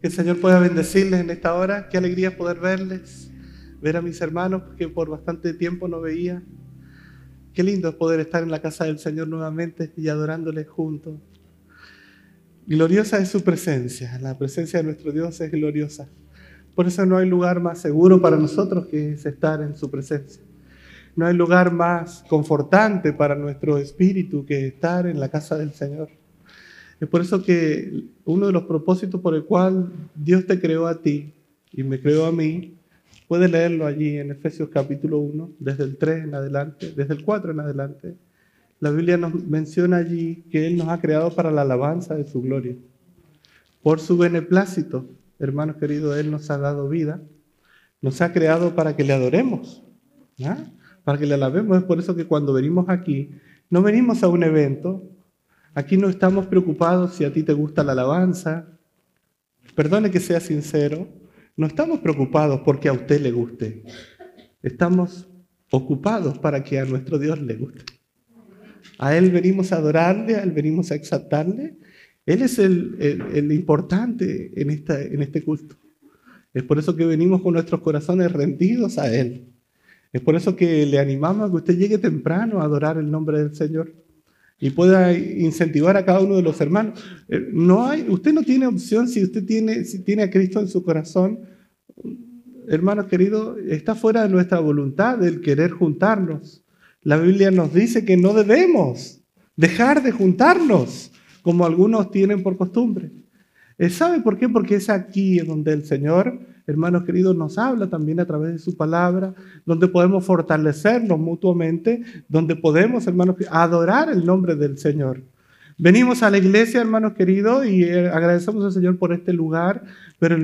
Que el Señor pueda bendecirles en esta hora. Qué alegría poder verles, ver a mis hermanos que por bastante tiempo no veía. Qué lindo es poder estar en la casa del Señor nuevamente y adorándoles juntos. Gloriosa es su presencia, la presencia de nuestro Dios es gloriosa. Por eso no hay lugar más seguro para nosotros que es estar en su presencia. No hay lugar más confortante para nuestro espíritu que estar en la casa del Señor. Es por eso que uno de los propósitos por el cual Dios te creó a ti y me creó a mí, puede leerlo allí en Efesios capítulo 1, desde el 3 en adelante, desde el 4 en adelante. La Biblia nos menciona allí que Él nos ha creado para la alabanza de su gloria. Por su beneplácito, hermanos queridos, Él nos ha dado vida, nos ha creado para que le adoremos, para que le alabemos. Es por eso que cuando venimos aquí, no venimos a un evento, aquí no estamos preocupados si a ti te gusta la alabanza, perdone que sea sincero, no estamos preocupados porque a usted le guste, estamos ocupados para que a nuestro Dios le guste. A Él venimos a adorarle, a Él venimos a exaltarle. Él es el, importante en, en este culto. Es por eso que venimos con nuestros corazones rendidos a Él. Es por eso que le animamos a que usted llegue temprano a adorar el nombre del Señor y pueda incentivar a cada uno de los hermanos. Eh, no hay, usted no tiene opción si usted tiene, a Cristo en su corazón. Hermanos queridos, está fuera de nuestra voluntad el querer juntarnos. La Biblia nos dice que no debemos dejar de juntarnos, como algunos tienen por costumbre. Eh, ¿Sabe por qué? Porque es aquí donde el Señor, hermanos queridos, nos habla también a través de su palabra, donde podemos fortalecernos mutuamente, donde podemos, hermanos, adorar el nombre del Señor. Venimos a la iglesia, hermanos queridos, y eh, agradecemos al Señor por este lugar, pero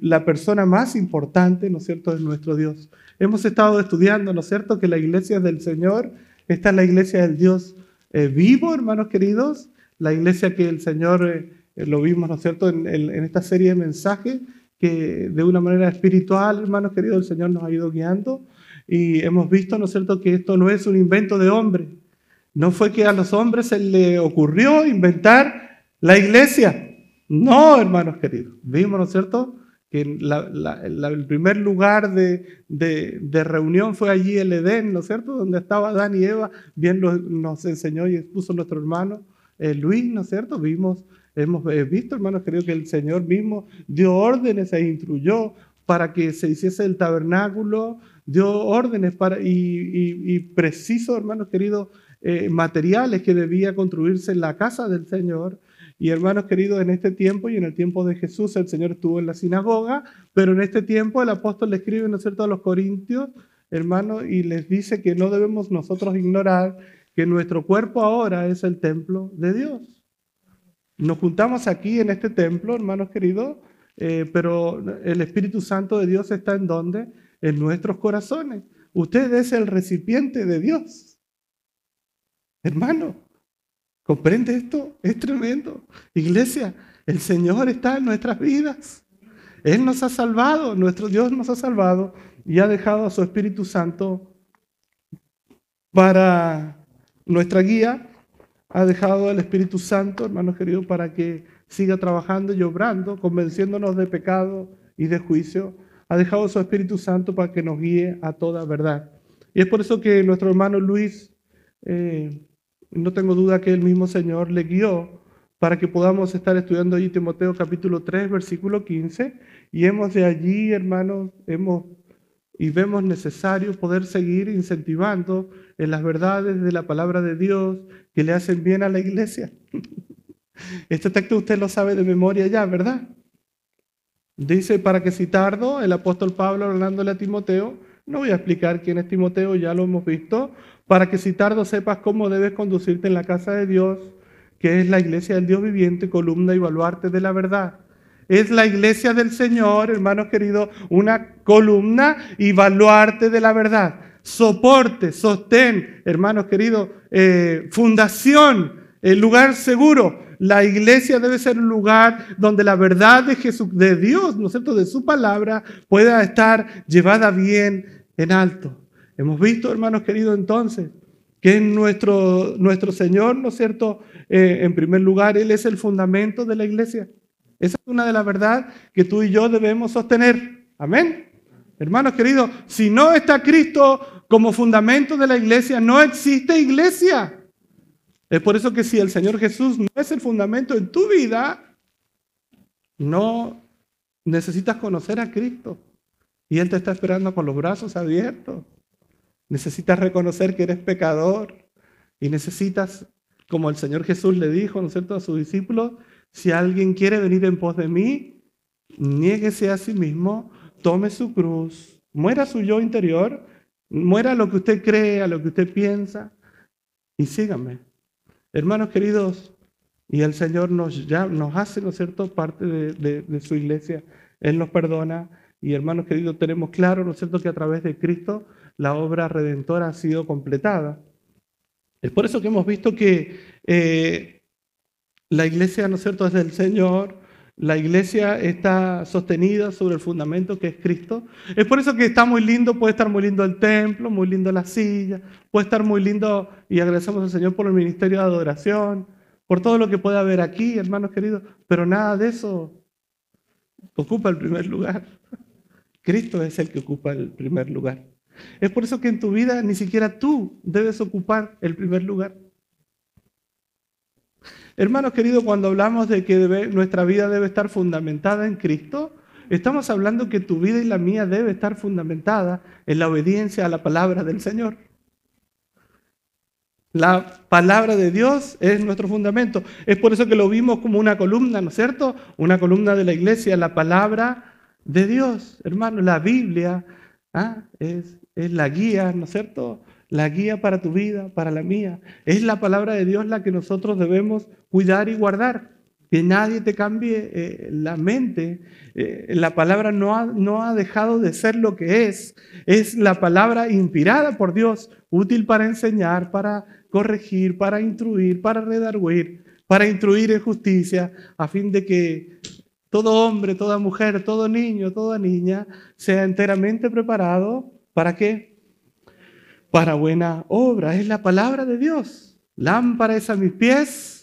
la persona más importante, ¿no es cierto?, es nuestro Dios. Hemos estado estudiando, ¿no es cierto?, que la iglesia es del Señor, esta es la iglesia del Dios eh, vivo, hermanos queridos, la iglesia que el Señor, eh, lo vimos, ¿no es cierto?, en esta serie de mensajes, que de una manera espiritual, hermanos queridos, el Señor nos ha ido guiando y hemos visto, ¿no es cierto?, que esto no es un invento de hombre no fue que a los hombres se le ocurrió inventar la iglesia. No, hermanos queridos. Vimos, ¿no es cierto? Que el primer lugar de, reunión fue allí el Edén, ¿no es cierto? Donde estaba Adán y Eva. Bien nos enseñó y expuso nuestro hermano eh, Luis, ¿no es cierto? Vimos, hemos eh, visto, hermanos queridos, que el Señor mismo dio órdenes e instruyó para que se hiciese el tabernáculo, dio órdenes para, y, y preciso, hermanos queridos, eh, materiales que debía construirse en la casa del Señor. Y hermanos queridos, en este tiempo y en el tiempo de Jesús, el Señor estuvo en la sinagoga, pero en este tiempo el apóstol le escribe, ¿no es cierto?, a los corintios, hermanos, y les dice que no debemos nosotros ignorar que nuestro cuerpo ahora es el templo de Dios. Nos juntamos aquí en este templo, hermanos queridos, eh, pero el Espíritu Santo de Dios está en donde? En nuestros corazones. Usted es el recipiente de Dios. Hermano, ¿comprende esto? Es tremendo. Iglesia, el Señor está en nuestras vidas. Él nos ha salvado, nuestro Dios nos ha salvado y ha dejado a su Espíritu Santo para nuestra guía. Ha dejado al Espíritu Santo, hermanos queridos, para que siga trabajando y obrando, convenciéndonos de pecado y de juicio. Ha dejado su Espíritu Santo para que nos guíe a toda verdad. Y es por eso que nuestro hermano Luis eh, no tengo duda que el mismo Señor le guió para que podamos estar estudiando allí Timoteo capítulo 3, versículo 15, y hemos de allí, hermanos, hemos y vemos necesario poder seguir incentivando en las verdades de la palabra de Dios que le hacen bien a la iglesia. Este texto usted lo sabe de memoria ya, ¿verdad? Dice, para que si tardo, el apóstol Pablo hablándole a Timoteo, no voy a explicar quién es Timoteo, ya lo hemos visto, para que si tardo sepas cómo debes conducirte en la casa de Dios, que es la iglesia del Dios viviente, columna y baluarte de la verdad. Es la iglesia del Señor, hermanos queridos, una columna y baluarte de la verdad. Soporte, sostén, hermanos queridos, eh, fundación, el lugar seguro. La iglesia debe ser un lugar donde la verdad de Jesús, de Dios, ¿no es cierto?, de su palabra, pueda estar llevada bien en alto. Hemos visto, hermanos queridos, entonces, que nuestro, nuestro Señor, ¿no es cierto? Eh, en primer lugar, Él es el fundamento de la iglesia. Esa es una de las verdades que tú y yo debemos sostener. Amén. Hermanos queridos, si no está Cristo como fundamento de la iglesia, no existe iglesia. Es por eso que si el Señor Jesús no es el fundamento en tu vida, no necesitas conocer a Cristo. Y Él te está esperando con los brazos abiertos. Necesitas reconocer que eres pecador. Y necesitas, como el Señor Jesús le dijo, ¿no es cierto?, a sus discípulos, si alguien quiere venir en pos de mí, niéguese a sí mismo, tome su cruz, muera su yo interior, muera lo que usted cree, a lo que usted piensa, y sígame. Hermanos queridos, y el Señor nos, ya, nos hace, ¿no es cierto?, parte de, su iglesia. Él nos perdona. Y hermanos queridos, tenemos claro, ¿no es cierto?, que a través de Cristo la obra redentora ha sido completada. Es por eso que hemos visto que eh, la iglesia, ¿no es cierto?, es del Señor, la iglesia está sostenida sobre el fundamento que es Cristo. Es por eso que está muy lindo, puede estar muy lindo el templo, muy lindo la silla, puede estar muy lindo, y agradecemos al Señor por el ministerio de adoración, por todo lo que puede haber aquí, hermanos queridos, pero nada de eso ocupa el primer lugar. Cristo es el que ocupa el primer lugar. Es por eso que en tu vida ni siquiera tú debes ocupar el primer lugar. Hermanos queridos, cuando hablamos de que nuestra vida debe estar fundamentada en Cristo, estamos hablando que tu vida y la mía debe estar fundamentada en la obediencia a la palabra del Señor. La palabra de Dios es nuestro fundamento. Es por eso que lo vimos como una columna, ¿no es cierto? Una columna de la iglesia, la palabra de Dios. Hermano, la Biblia ¿ah? es es la guía, ¿no es cierto? La guía para tu vida, para la mía. Es la palabra de Dios la que nosotros debemos cuidar y guardar. Que nadie te cambie eh, la mente. Eh, la palabra no ha, no ha dejado de ser lo que es. Es la palabra inspirada por Dios, útil para enseñar, para corregir, para instruir, para redarguir, para instruir en justicia, a fin de que todo hombre, toda mujer, todo niño, toda niña sea enteramente preparado ¿Para qué? Para buena obra. Es la palabra de Dios. Lámpara es a mis pies,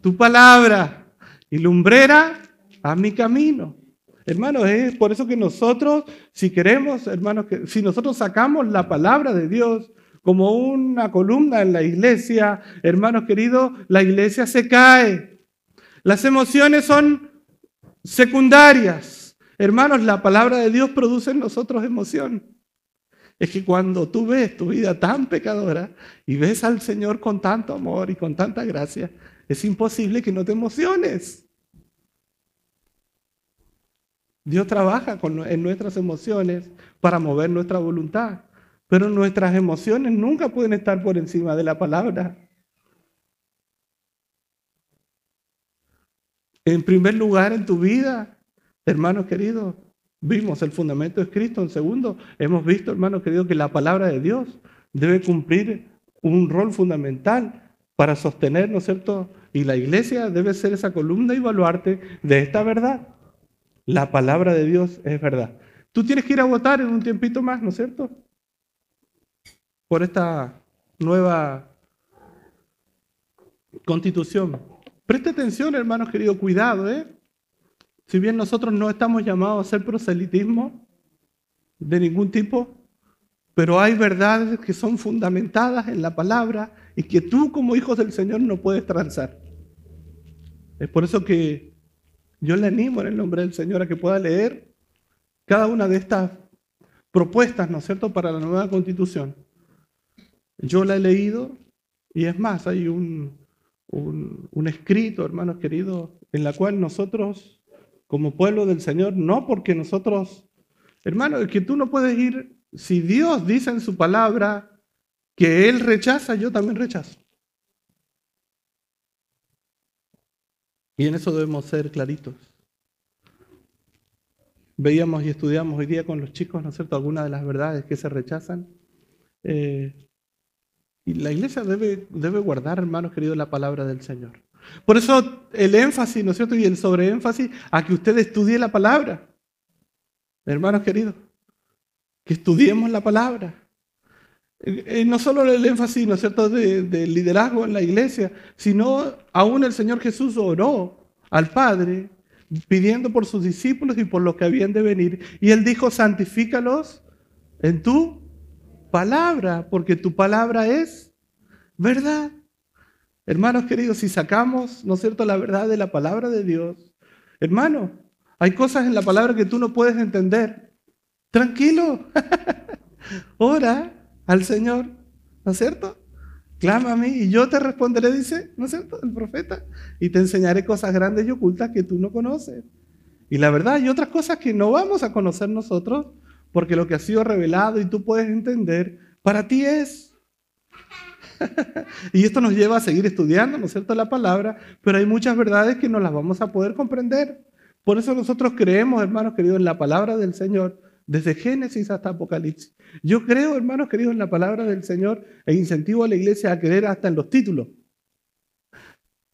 tu palabra. Y lumbrera a mi camino. Hermanos, es por eso que nosotros, si queremos, hermanos, si nosotros sacamos la palabra de Dios como una columna en la iglesia, hermanos queridos, la iglesia se cae. Las emociones son secundarias. Hermanos, la palabra de Dios produce en nosotros emoción es que cuando tú ves tu vida tan pecadora y ves al Señor con tanto amor y con tanta gracia, es imposible que no te emociones. Dios trabaja en nuestras emociones para mover nuestra voluntad, pero nuestras emociones nunca pueden estar por encima de la palabra. En primer lugar en tu vida, hermanos queridos, Vimos el fundamento de Cristo. En segundo, hemos visto, hermanos queridos, que la palabra de Dios debe cumplir un rol fundamental para sostener, ¿no es cierto? Y la iglesia debe ser esa columna y baluarte de esta verdad. La palabra de Dios es verdad. Tú tienes que ir a votar en un tiempito más, ¿no es cierto? Por esta nueva constitución. Preste atención, hermanos queridos, cuidado, ¿eh? Si bien nosotros no estamos llamados a hacer proselitismo de ningún tipo, pero hay verdades que son fundamentadas en la palabra y que tú como hijos del Señor no puedes transar. Es por eso que yo le animo en el nombre del Señor a que pueda leer cada una de estas propuestas, ¿no es cierto?, para la nueva constitución. Yo la he leído y es más, hay un, escrito, hermanos queridos, en la cual nosotros como pueblo del Señor, no porque nosotros, hermano, es que tú no puedes ir, si Dios dice en su palabra que Él rechaza, yo también rechazo. Y en eso debemos ser claritos. Veíamos y estudiamos hoy día con los chicos, ¿no es cierto?, algunas de las verdades que se rechazan. Eh, y la iglesia debe, debe guardar, hermanos queridos, la palabra del Señor. Por eso el énfasis, ¿no es cierto? Y el sobreénfasis a que usted estudie la palabra. Hermanos queridos, que estudiemos la palabra. Eh, eh, no solo el énfasis, ¿no es cierto?, del de liderazgo en la iglesia, sino aún el Señor Jesús oró al Padre pidiendo por sus discípulos y por los que habían de venir. Y él dijo, santifícalos en tu palabra, porque tu palabra es verdad. Hermanos queridos, si sacamos, ¿no es cierto?, la verdad de la palabra de Dios, hermano, hay cosas en la palabra que tú no puedes entender. Tranquilo, ora al Señor, ¿no es cierto? Clama a mí y yo te responderé, dice, ¿no es cierto? El profeta. Y te enseñaré cosas grandes y ocultas que tú no conoces. Y la verdad, hay otras cosas que no vamos a conocer nosotros, porque lo que ha sido revelado y tú puedes entender, para ti es. y esto nos lleva a seguir estudiando, ¿no es cierto?, la palabra, pero hay muchas verdades que no las vamos a poder comprender. Por eso nosotros creemos, hermanos queridos, en la palabra del Señor, desde Génesis hasta Apocalipsis. Yo creo, hermanos queridos, en la palabra del Señor e incentivo a la iglesia a creer hasta en los títulos,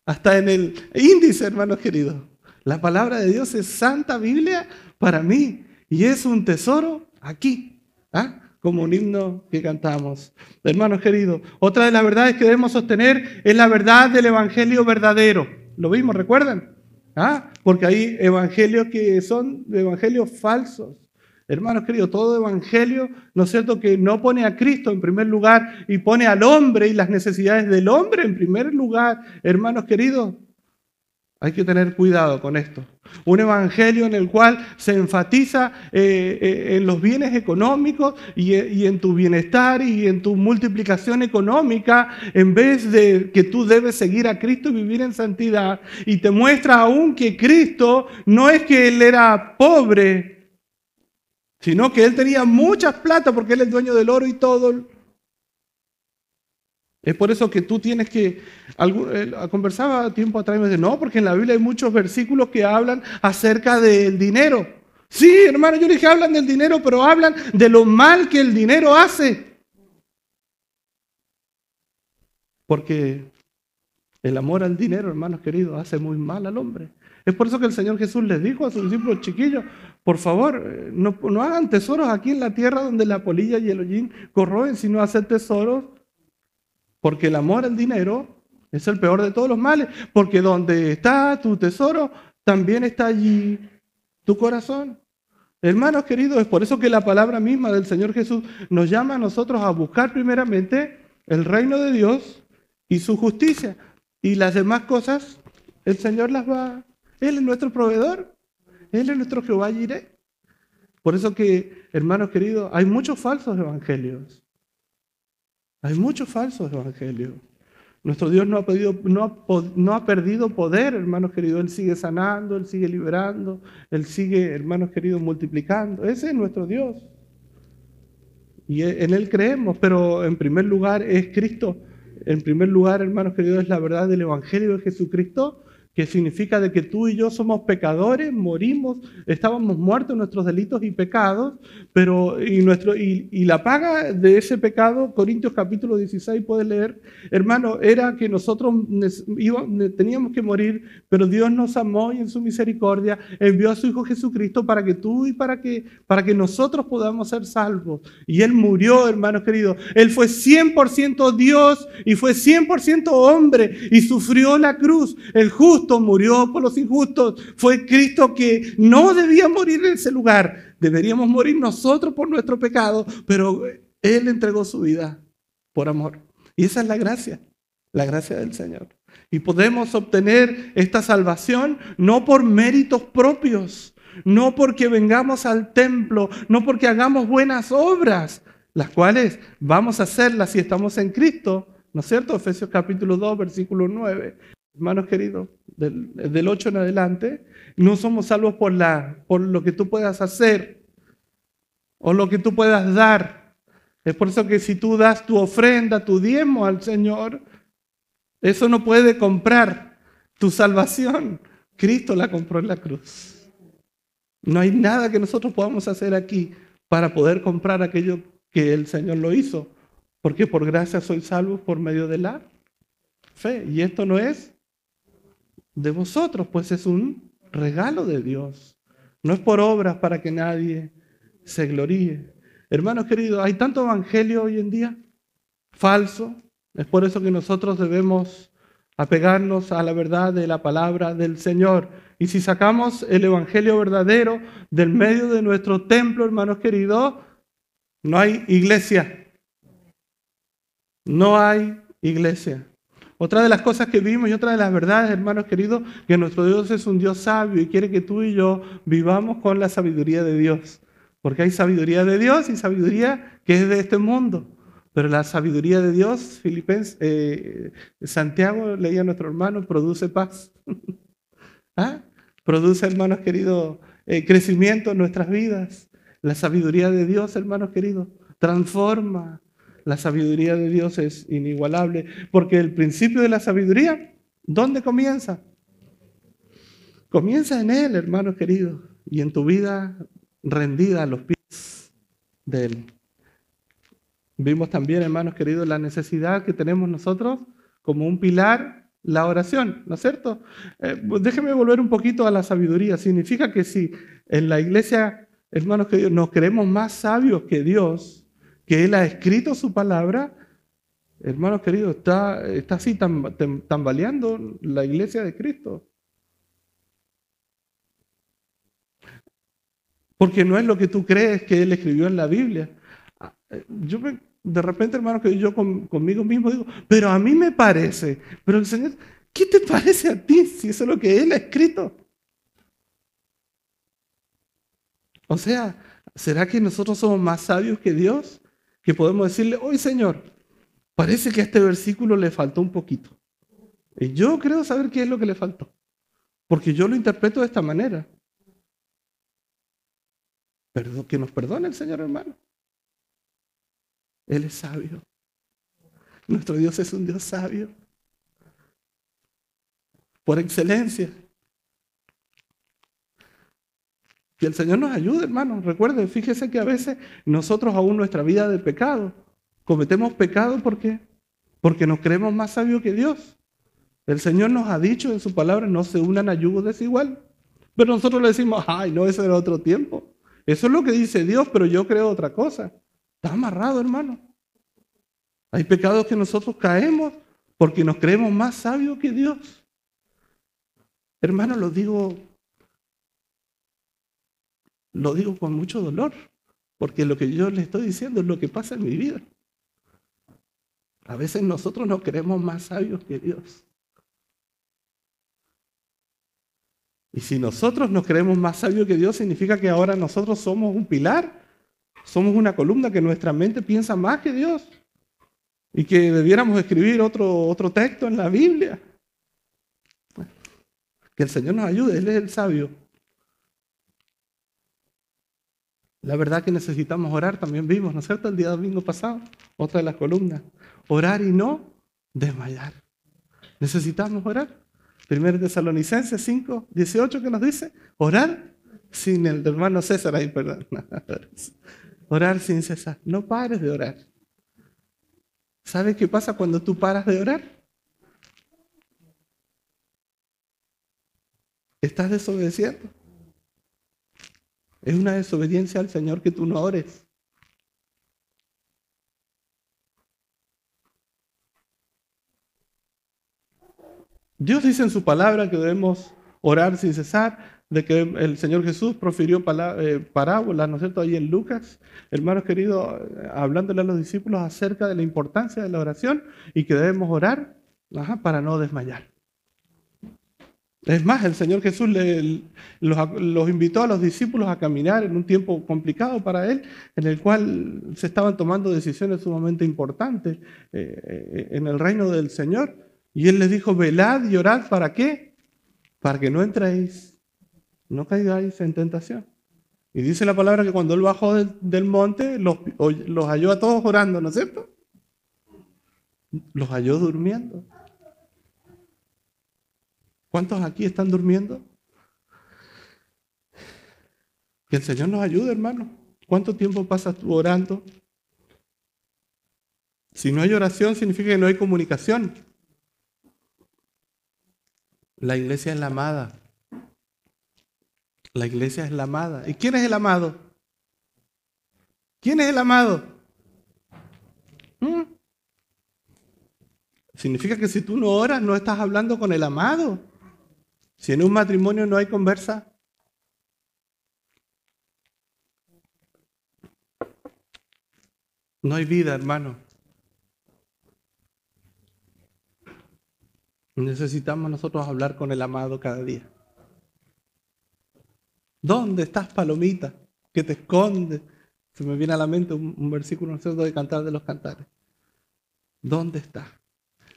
hasta en el índice, hermanos queridos. La palabra de Dios es Santa Biblia para mí y es un tesoro aquí, ¿ah? como un himno que cantamos. Hermanos queridos, otra de las verdades que debemos sostener es la verdad del Evangelio verdadero. ¿Lo vimos, recuerdan? ¿Ah? Porque hay evangelios que son evangelios falsos. Hermanos queridos, todo evangelio, ¿no es cierto?, que no pone a Cristo en primer lugar y pone al hombre y las necesidades del hombre en primer lugar. Hermanos queridos, hay que tener cuidado con esto. Un evangelio en el cual se enfatiza eh, eh, en los bienes económicos y, y, en tu bienestar y en tu multiplicación económica, en vez de que tú debes seguir a Cristo y vivir en santidad. Y te muestra aún que Cristo no es que Él era pobre, sino que él tenía mucha plata porque él es el dueño del oro y todo. Es por eso que tú tienes que, eh, conversaba tiempo atrás y me dice, no, porque en la Biblia hay muchos versículos que hablan acerca del dinero. Sí, hermano, yo dije, hablan del dinero, pero hablan de lo mal que el dinero hace. Porque el amor al dinero, hermanos queridos, hace muy mal al hombre. Es por eso que el Señor Jesús les dijo a sus discípulos chiquillos, por favor, eh, no, hagan tesoros aquí en la tierra donde la polilla y el hollín corroen, sino hacer tesoros, porque el amor al dinero es el peor de todos los males, porque donde está tu tesoro, también está allí tu corazón. Hermanos queridos, es por eso que la palabra misma del Señor Jesús nos llama a nosotros a buscar primeramente el reino de Dios y su justicia. Y las demás cosas, el Señor las va él es nuestro proveedor. Él es nuestro Jehová Jireh. Por eso que, hermanos queridos, hay muchos falsos evangelios. Hay muchos falsos evangelios. Nuestro Dios no ha, no, ha, perdido poder, hermanos queridos. Él sigue sanando, Él sigue liberando, Él sigue, hermanos queridos, multiplicando. Ese es nuestro Dios. Y e, en Él creemos, pero en primer lugar es Cristo. En primer lugar, hermanos queridos, es la verdad del Evangelio de Jesucristo que significa de que tú y yo somos pecadores, morimos, estábamos muertos en nuestros delitos y pecados, pero y, nuestro, y, la paga de ese pecado, Corintios capítulo 16, puedes leer, hermano, era que nosotros teníamos que morir, pero Dios nos amó y en su misericordia envió a su Hijo Jesucristo para que tú y para que, para que nosotros podamos ser salvos. Y Él murió, hermanos queridos. Él fue 100% Dios y fue 100% hombre y sufrió la cruz, el justo murió por los injustos. Fue Cristo que no debía morir en ese lugar. Deberíamos morir nosotros por nuestro pecado, pero Él entregó su vida por amor. Y esa es la gracia, la gracia del Señor. Y podemos obtener esta salvación no por méritos propios, no porque vengamos al templo, no porque hagamos buenas obras, las cuales vamos a hacerlas si estamos en Cristo, ¿no es cierto? Efesios capítulo 2, versículo 9. Hermanos queridos, del, del 8 en adelante, no somos salvos por, la, por lo que tú puedas hacer o lo que tú puedas dar. Es por eso que si tú das tu ofrenda, tu diezmo al Señor, eso no puede comprar tu salvación. Cristo la compró en la cruz. No hay nada que nosotros podamos hacer aquí para poder comprar aquello que el Señor lo hizo. Porque por gracia soy salvo por medio de la fe. Y esto no es de vosotros, pues es un regalo de Dios. No es por obras para que nadie se gloríe. Hermanos queridos, hay tanto evangelio hoy en día falso. Es por eso que nosotros debemos apegarnos a la verdad de la palabra del Señor. Y si sacamos el Evangelio verdadero del medio de nuestro templo, hermanos queridos, no hay iglesia. No hay iglesia. Otra de las cosas que vimos y otra de las verdades, hermanos queridos, que nuestro Dios es un Dios sabio y quiere que tú y yo vivamos con la sabiduría de Dios. Porque hay sabiduría de Dios y sabiduría que es de este mundo. Pero la sabiduría de Dios, Filipenses, eh, Santiago, leía a nuestro hermano, produce paz. ¿Ah? Produce, hermanos queridos, eh, crecimiento en nuestras vidas. La sabiduría de Dios, hermanos queridos, transforma, la sabiduría de Dios es inigualable, porque el principio de la sabiduría, ¿dónde comienza? Comienza en Él, hermanos queridos, y en tu vida rendida a los pies de Él. Vimos también, hermanos queridos, la necesidad que tenemos nosotros como un pilar, la oración, ¿no es cierto? Eh, déjeme volver un poquito a la sabiduría. Significa que si en la iglesia, hermanos queridos, nos creemos más sabios que Dios, que Él ha escrito su palabra, hermanos queridos, está, está así tambaleando la iglesia de Cristo. Porque no es lo que tú crees que Él escribió en la Biblia. Ah, eh, yo de repente, hermanos, que yo conmigo mismo digo, pero a mí me parece, pero el Señor, ¿qué te parece a ti si eso es lo que Él ha escrito? O sea, ¿será que nosotros somos más sabios que Dios? Que podemos decirle, hoy Señor, parece que a este versículo le faltó un poquito. Y yo creo saber qué es lo que le faltó, porque yo lo interpreto de esta manera. Pero que nos perdone el Señor hermano. Él es sabio. Nuestro Dios es un Dios sabio. Por excelencia. Que el Señor nos ayude, hermano. Recuerde, fíjese que a veces nosotros aún nuestra vida de pecado, cometemos pecado ¿por qué? Porque nos creemos más sabios que Dios. El Señor nos ha dicho en su palabra, no se unan a yugo desigual. Pero nosotros le decimos, ay, no, ese era otro tiempo. Eso es lo que dice Dios, pero yo creo otra cosa. Está amarrado, hermano. Hay pecados que nosotros caemos porque nos creemos más sabios que Dios. Hermano, lo digo lo digo con mucho dolor, porque lo que yo le estoy diciendo es lo que pasa en mi vida. A veces nosotros nos creemos más sabios que Dios. Y si nosotros nos creemos más sabios que Dios, significa que ahora nosotros somos un pilar, somos una columna que nuestra mente piensa más que Dios. Y que debiéramos escribir otro, otro texto en la Biblia. Que el Señor nos ayude, Él es el sabio. La verdad que necesitamos orar, también vimos, ¿no es cierto? El día domingo pasado, otra de las columnas. Orar y no desmayar. Necesitamos orar. Primero Tesalonicenses 5, 18 que nos dice, orar sin el hermano César ahí, perdón. orar sin cesar. No pares de orar. ¿Sabes qué pasa cuando tú paras de orar? Estás desobedeciendo. Es una desobediencia al Señor que tú no ores. Dios dice en su palabra que debemos orar sin cesar, de que el Señor Jesús profirió eh, parábolas, ¿no es cierto?, ahí en Lucas, hermanos queridos, hablándole a los discípulos acerca de la importancia de la oración y que debemos orar para no desmayar. Es más, el Señor Jesús los, invitó a los discípulos a caminar en un tiempo complicado para Él, en el cual se estaban tomando decisiones sumamente importantes eh, eh, en el reino del Señor. Y Él les dijo, velad y orad, ¿para qué? Para que no entréis, no caigáis en tentación. Y dice la palabra que cuando Él bajó del, monte, los, los halló a todos orando, ¿no es cierto? Los halló durmiendo. ¿Cuántos aquí están durmiendo? Que el Señor nos ayude, hermano. ¿Cuánto tiempo pasas tú orando? Si no hay oración, significa que no hay comunicación. La iglesia es la amada. La iglesia es la amada. ¿Y quién es el amado? ¿Quién es el amado? ¿Mm? Significa que si tú no oras, no estás hablando con el amado. Si en un matrimonio no hay conversa, no hay vida, hermano. Necesitamos nosotros hablar con el amado cada día. ¿Dónde estás, palomita? Que te esconde. Se me viene a la mente un, versículo ¿no de Cantar de los Cantares. ¿Dónde estás?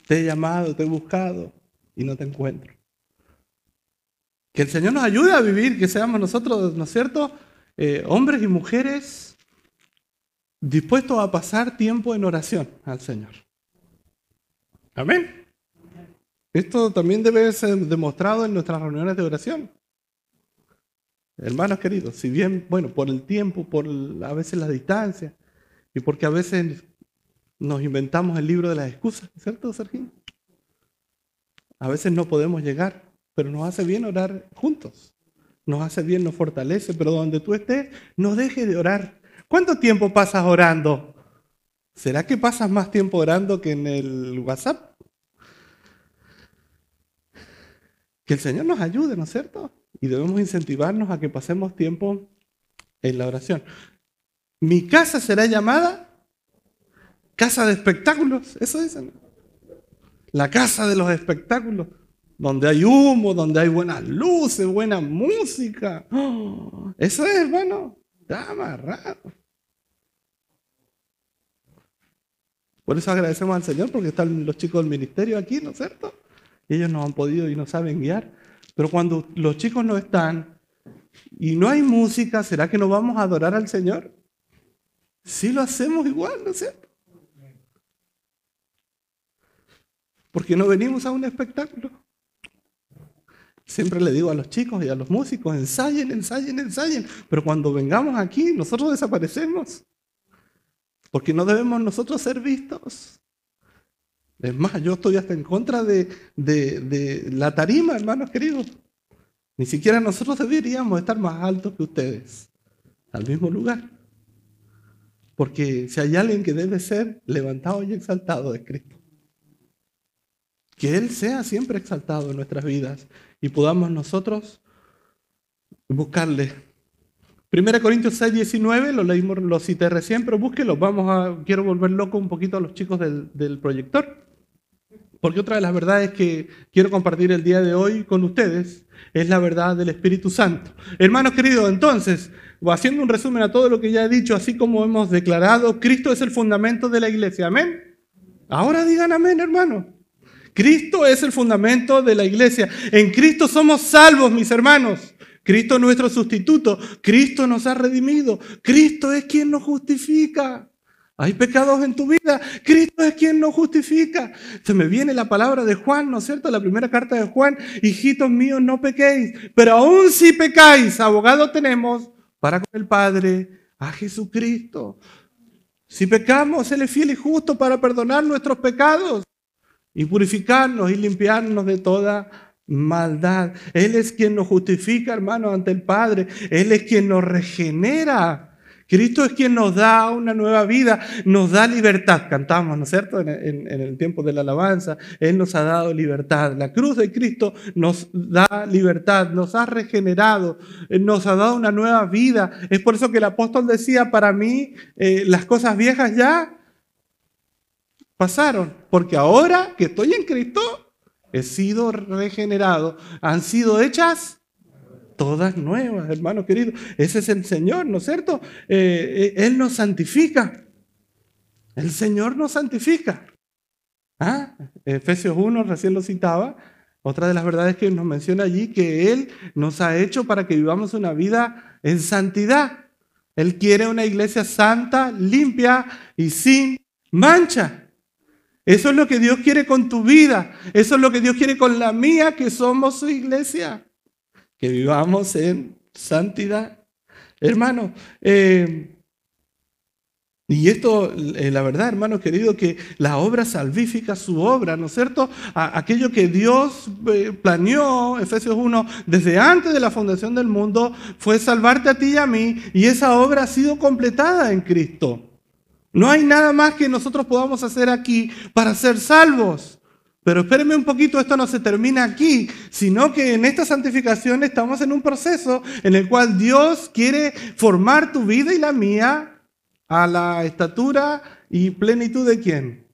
Te he llamado, te he buscado y no te encuentro. Que el Señor nos ayude a vivir, que seamos nosotros, ¿no es cierto? Eh, hombres y mujeres dispuestos a pasar tiempo en oración al Señor. Amén. Esto también debe ser demostrado en nuestras reuniones de oración. Hermanos queridos, si bien, bueno, por el tiempo, por a veces la distancia, y porque a veces nos inventamos el libro de las excusas, ¿cierto, Sergio? A veces no podemos llegar, pero nos hace bien orar juntos. Nos hace bien, nos fortalece, pero donde tú estés, no dejes de orar. ¿Cuánto tiempo pasas orando? ¿Será que pasas más tiempo orando que en el WhatsApp? Que el Señor nos ayude, ¿no es cierto? Y debemos incentivarnos a que pasemos tiempo en la oración. Mi casa será llamada casa de espectáculos, eso dicen. La casa de los espectáculos, donde hay humo, donde hay buenas luces, buena música. eso es, hermano, está amarrado. Por eso agradecemos al Señor porque están los chicos del ministerio aquí, ¿no es cierto? ellos no han podido y no saben guiar. Pero cuando los chicos no están y no hay música, ¿será que no vamos a adorar al Señor? Sí lo hacemos igual, ¿no es cierto? Porque no venimos a un espectáculo. Siempre le digo a los chicos y a los músicos, ensayen, ensayen, ensayen. Pero cuando vengamos aquí, nosotros desaparecemos. Porque no debemos nosotros ser vistos. Es más, yo estoy hasta en contra de, la tarima, hermanos queridos. Ni siquiera nosotros deberíamos estar más altos que ustedes, al mismo lugar. Porque si hay alguien que debe ser levantado y exaltado es Cristo. Que Él sea siempre exaltado en nuestras vidas y podamos nosotros buscarle. 1 Corintios 6, 19, lo leímos, lo cité recién, pero búsquelo. Vamos a, quiero volver loco un poquito a los chicos del, proyector. Porque otra de las verdades que quiero compartir el día de hoy con ustedes es la verdad del Espíritu Santo. Hermanos queridos, entonces, haciendo un resumen a todo lo que ya he dicho, así como hemos declarado, Cristo es el fundamento de la iglesia. Amén. Ahora digan amén, hermano. Cristo es el fundamento de la iglesia. En Cristo somos salvos, mis hermanos. Cristo es nuestro sustituto. Cristo nos ha redimido. Cristo es quien nos justifica. Hay pecados en tu vida. Cristo es quien nos justifica. Se me viene la palabra de Juan, ¿no es cierto? La primera carta de Juan. Hijitos míos, no pequéis. Pero aún si pecáis, abogado tenemos para con el Padre a Jesucristo. Si pecamos, Él es fiel y justo para perdonar nuestros pecados y purificarnos y limpiarnos de toda maldad. Él es quien nos justifica, hermano, ante el Padre. Él es quien nos regenera. Cristo es quien nos da una nueva vida, nos da libertad. Cantamos, ¿no es cierto? En, el tiempo de la alabanza, Él nos ha dado libertad. La cruz de Cristo nos da libertad, nos ha regenerado, eh, nos ha dado una nueva vida. Es por eso que el apóstol decía, para mí eh, las cosas viejas ya pasaron, porque ahora que estoy en Cristo, he sido regenerado, han sido hechas todas nuevas, hermano querido. Ese es el Señor, ¿no es cierto? Eh, eh, él nos santifica. El Señor nos santifica. ¿Ah? Efesios 1, recién lo citaba. Otra de las verdades que nos menciona allí, que Él nos ha hecho para que vivamos una vida en santidad. Él quiere una iglesia santa, limpia y sin mancha. Eso es lo que Dios quiere con tu vida. Eso es lo que Dios quiere con la mía, que somos su iglesia que vivamos en santidad. Hermano, eh, y esto, eh, la verdad, hermano querido, que la obra salvífica, su obra, ¿no es cierto? aquello que Dios eh, planeó, Efesios 1, desde antes de la fundación del mundo, fue salvarte a ti y a mí, y esa obra ha sido completada en Cristo. No hay nada más que nosotros podamos hacer aquí para ser salvos. Pero espérenme un poquito, esto no se termina aquí, sino que en esta santificación estamos en un proceso en el cual Dios quiere formar tu vida y la mía a la estatura y plenitud de quién?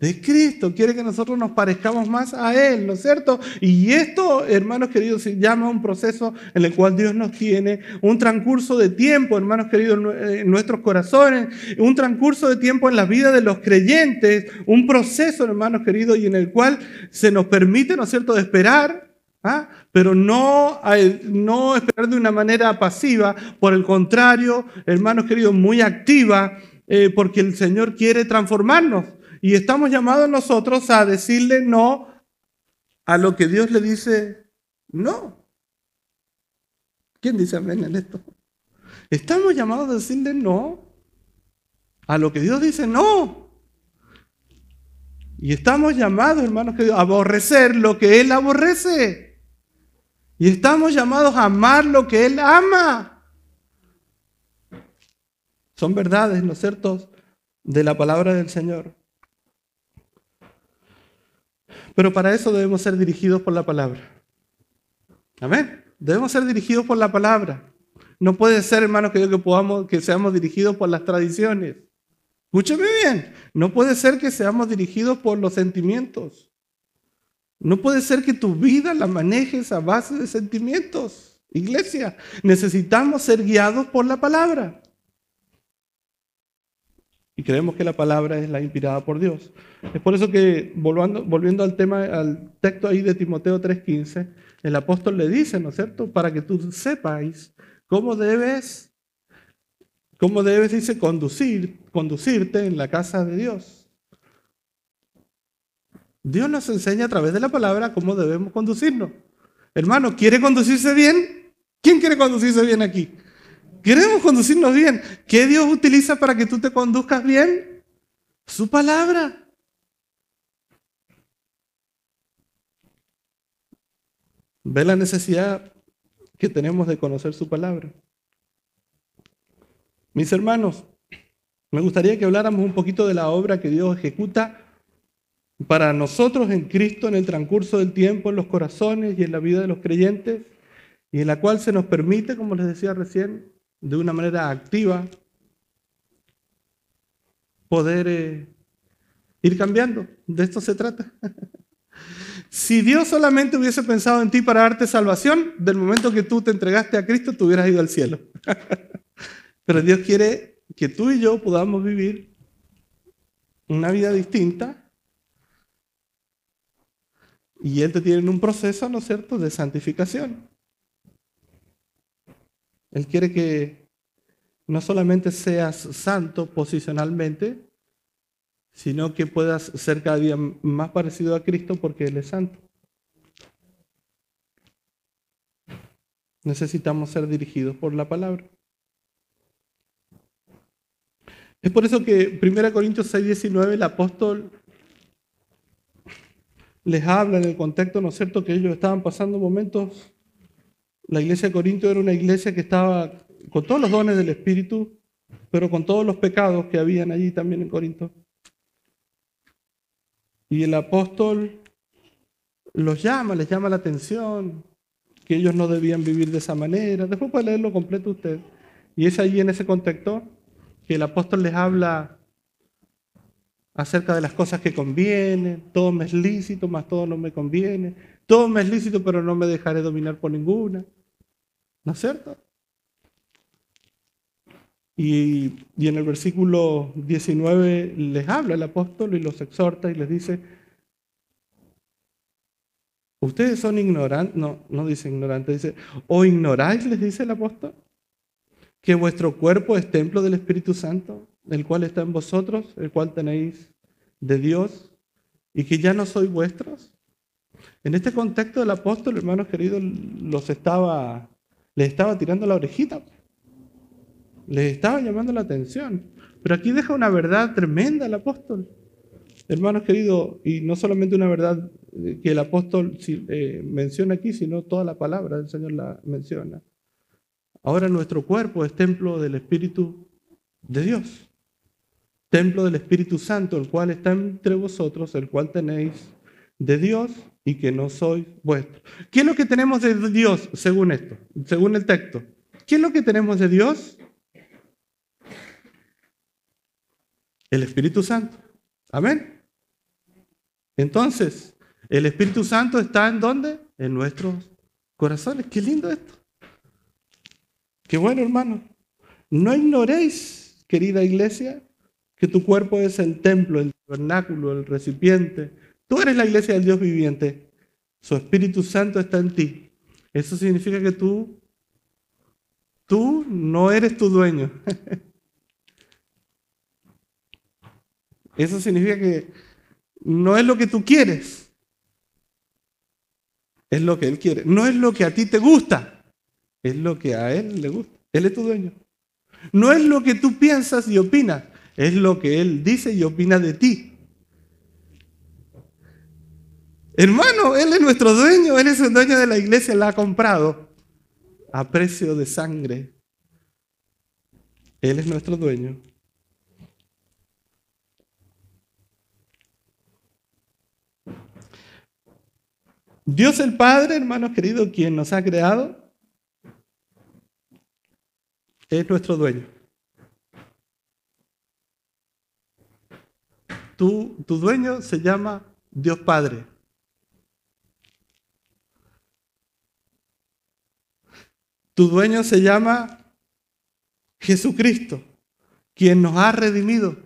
De Cristo, quiere que nosotros nos parezcamos más a Él, ¿no es cierto? Y esto, hermanos queridos, se llama un proceso en el cual Dios nos tiene, un transcurso de tiempo, hermanos queridos, en nuestros corazones, un transcurso de tiempo en la vida de los creyentes, un proceso, hermanos queridos, y en el cual se nos permite, ¿no es cierto?, de esperar, ¿ah? pero no, no esperar de una manera pasiva, por el contrario, hermanos queridos, muy activa, eh, porque el Señor quiere transformarnos. Y estamos llamados nosotros a decirle no a lo que Dios le dice no. ¿Quién dice amén en esto? Estamos llamados a decirle no a lo que Dios dice no. Y estamos llamados, hermanos, a aborrecer lo que Él aborrece. Y estamos llamados a amar lo que Él ama. Son verdades, ¿no es cierto?, de la palabra del Señor. Pero para eso debemos ser dirigidos por la palabra. Amén. Debemos ser dirigidos por la palabra. No puede ser, hermanos, que, que, podamos, que seamos dirigidos por las tradiciones. Escúcheme bien. No puede ser que seamos dirigidos por los sentimientos. No puede ser que tu vida la manejes a base de sentimientos. Iglesia, necesitamos ser guiados por la palabra. Y creemos que la palabra es la inspirada por Dios. Es por eso que, volviendo, volviendo al tema, al texto ahí de Timoteo 3:15, el apóstol le dice, ¿no es cierto? Para que tú sepáis cómo debes, cómo debes, dice, conducir, conducirte en la casa de Dios. Dios nos enseña a través de la palabra cómo debemos conducirnos. Hermano, ¿quiere conducirse bien? ¿Quién quiere conducirse bien aquí? Queremos conducirnos bien. ¿Qué Dios utiliza para que tú te conduzcas bien? Su palabra. Ve la necesidad que tenemos de conocer su palabra. Mis hermanos, me gustaría que habláramos un poquito de la obra que Dios ejecuta para nosotros en Cristo en el transcurso del tiempo, en los corazones y en la vida de los creyentes, y en la cual se nos permite, como les decía recién, de una manera activa, poder eh, ir cambiando. De esto se trata. si Dios solamente hubiese pensado en ti para darte salvación, del momento que tú te entregaste a Cristo, tú hubieras ido al cielo. Pero Dios quiere que tú y yo podamos vivir una vida distinta. Y Él te tiene en un proceso, ¿no es cierto?, de santificación. Él quiere que no solamente seas santo posicionalmente, sino que puedas ser cada día más parecido a Cristo porque Él es santo. Necesitamos ser dirigidos por la palabra. Es por eso que 1 Corintios 6, 19, el apóstol les habla en el contexto, ¿no es cierto?, que ellos estaban pasando momentos la iglesia de Corinto era una iglesia que estaba con todos los dones del Espíritu, pero con todos los pecados que habían allí también en Corinto. Y el apóstol los llama, les llama la atención, que ellos no debían vivir de esa manera. Después puede leerlo completo usted. Y es allí en ese contexto que el apóstol les habla acerca de las cosas que convienen, todo me es lícito, más todo no me conviene, todo me es lícito, pero no me dejaré dominar por ninguna. ¿No es cierto? Y, en el versículo 19 les habla el apóstol y los exhorta y les dice, ustedes son ignorantes, no, no dice ignorantes, dice, o ignoráis, les dice el apóstol, que vuestro cuerpo es templo del Espíritu Santo, el cual está en vosotros, el cual tenéis de Dios, y que ya no sois vuestros. En este contexto el apóstol, hermanos queridos, los estaba les estaba tirando la orejita. Les estaba llamando la atención. Pero aquí deja una verdad tremenda el apóstol. Hermanos queridos, y no solamente una verdad que el apóstol eh, menciona aquí, sino toda la palabra del Señor la menciona. Ahora nuestro cuerpo es templo del Espíritu de Dios. Templo del Espíritu Santo, el cual está entre vosotros, el cual tenéis de Dios y que no soy vuestro. ¿Qué es lo que tenemos de Dios según esto, según el texto? ¿Qué es lo que tenemos de Dios? El Espíritu Santo. Amén. Entonces, el Espíritu Santo está en dónde? En nuestros corazones. Qué lindo esto. Qué bueno, hermano. No ignoréis, querida iglesia, que tu cuerpo es el templo, el tabernáculo, el recipiente. Tú eres la iglesia del Dios viviente. Su Espíritu Santo está en ti. Eso significa que tú, tú no eres tu dueño. Eso significa que no es lo que tú quieres, es lo que Él quiere. No es lo que a ti te gusta, es lo que a Él le gusta. Él es tu dueño. No es lo que tú piensas y opinas, es lo que Él dice y opina de ti. Hermano, Él es nuestro dueño, Él es el dueño de la iglesia, la ha comprado a precio de sangre. Él es nuestro dueño. Dios el Padre, hermanos queridos, quien nos ha creado, es nuestro dueño. Tu, tu dueño se llama Dios Padre. Tu dueño se llama Jesucristo, quien nos ha redimido.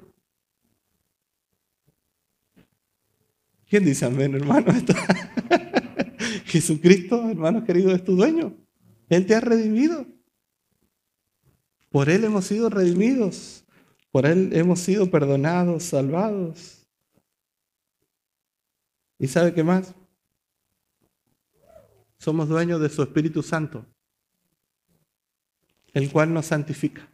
¿Quién dice amén, hermano? Jesucristo, hermanos queridos, es tu dueño. Él te ha redimido. Por Él hemos sido redimidos. Por Él hemos sido perdonados, salvados. ¿Y sabe qué más? Somos dueños de su Espíritu Santo, el cual nos santifica.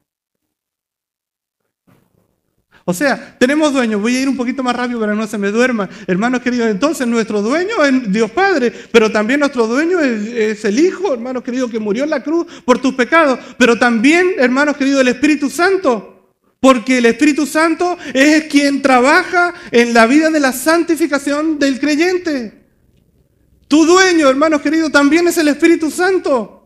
O sea, tenemos dueños. Voy a ir un poquito más rápido para que no se me duerma. Hermanos queridos, entonces nuestro dueño es Dios Padre, pero también nuestro dueño es, el Hijo, hermanos queridos, que murió en la cruz por tus pecados. Pero también, hermanos queridos, el Espíritu Santo. Porque el Espíritu Santo es quien trabaja en la vida de la santificación del creyente. Tu dueño, hermanos queridos, también es el Espíritu Santo.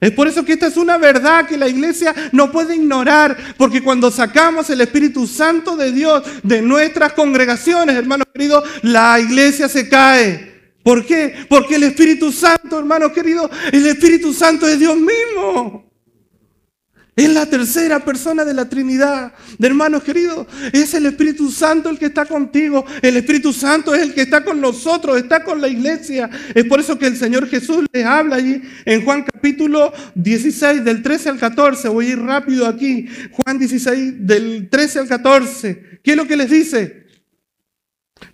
Es por eso que esta es una verdad que la iglesia no puede ignorar, porque cuando sacamos el Espíritu Santo de Dios de nuestras congregaciones, hermanos queridos, la iglesia se cae. ¿Por qué? Porque el Espíritu Santo, hermanos queridos, el Espíritu Santo es Dios mismo. Es la tercera persona de la Trinidad. De hermanos queridos, es el Espíritu Santo el que está contigo. El Espíritu Santo es el que está con nosotros, está con la iglesia. Es por eso que el Señor Jesús les habla allí en Juan capítulo 16, del 13 al 14. Voy a ir rápido aquí. Juan 16, del 13 al 14. ¿Qué es lo que les dice?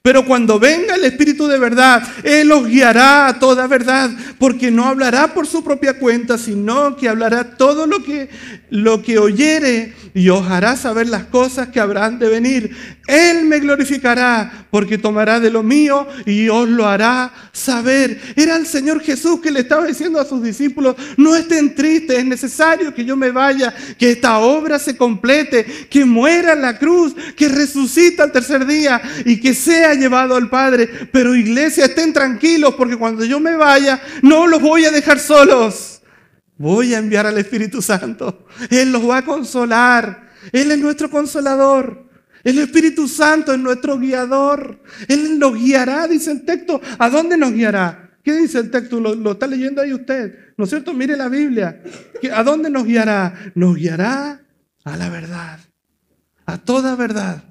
Pero cuando venga el Espíritu de verdad, Él os guiará a toda verdad, porque no hablará por su propia cuenta, sino que hablará todo lo que, lo que oyere y os hará saber las cosas que habrán de venir. Él me glorificará, porque tomará de lo mío y os lo hará saber. Era el Señor Jesús que le estaba diciendo a sus discípulos, no estén tristes, es necesario que yo me vaya, que esta obra se complete, que muera en la cruz, que resucita al tercer día y que sea llevado al Padre. Pero iglesia, estén tranquilos porque cuando yo me vaya, no los voy a dejar solos. Voy a enviar al Espíritu Santo. Él los va a consolar. Él es nuestro consolador. El Espíritu Santo es nuestro guiador. Él nos guiará, dice el texto. ¿A dónde nos guiará? ¿Qué dice el texto? Lo, lo está leyendo ahí usted. ¿No es cierto? Mire la Biblia. ¿A dónde nos guiará? Nos guiará a la verdad. A toda verdad.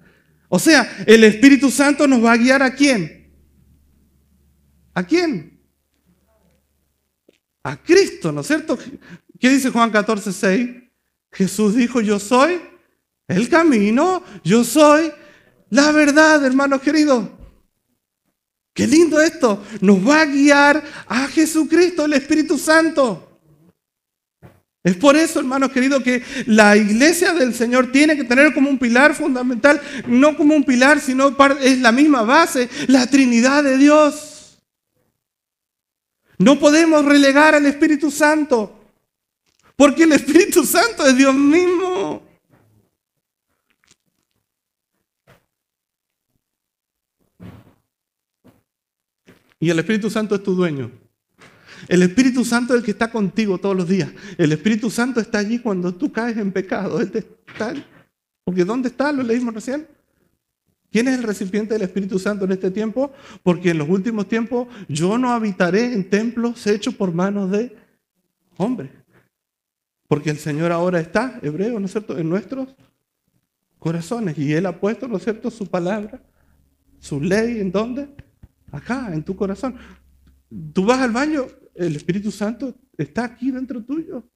O sea, el Espíritu Santo nos va a guiar a quién? ¿A quién? A Cristo, ¿no es cierto? ¿Qué dice Juan 14, 6? Jesús dijo, yo soy el camino, yo soy la verdad, hermanos queridos. Qué lindo esto. Nos va a guiar a Jesucristo, el Espíritu Santo. Es por eso, hermanos queridos, que la iglesia del Señor tiene que tener como un pilar fundamental, no como un pilar, sino es la misma base, la Trinidad de Dios. No podemos relegar al Espíritu Santo, porque el Espíritu Santo es Dios mismo. Y el Espíritu Santo es tu dueño. El Espíritu Santo es el que está contigo todos los días. El Espíritu Santo está allí cuando tú caes en pecado. Él está, porque ¿dónde está? Lo leímos recién. ¿Quién es el recipiente del Espíritu Santo en este tiempo? Porque en los últimos tiempos yo no habitaré en templos hechos por manos de hombres. Porque el Señor ahora está, hebreo, ¿no es cierto?, en nuestros corazones. Y Él ha puesto, ¿no es cierto?, su palabra, su ley, ¿en dónde? Acá, en tu corazón. Tú vas al baño, el Espíritu Santo está aquí dentro tuyo.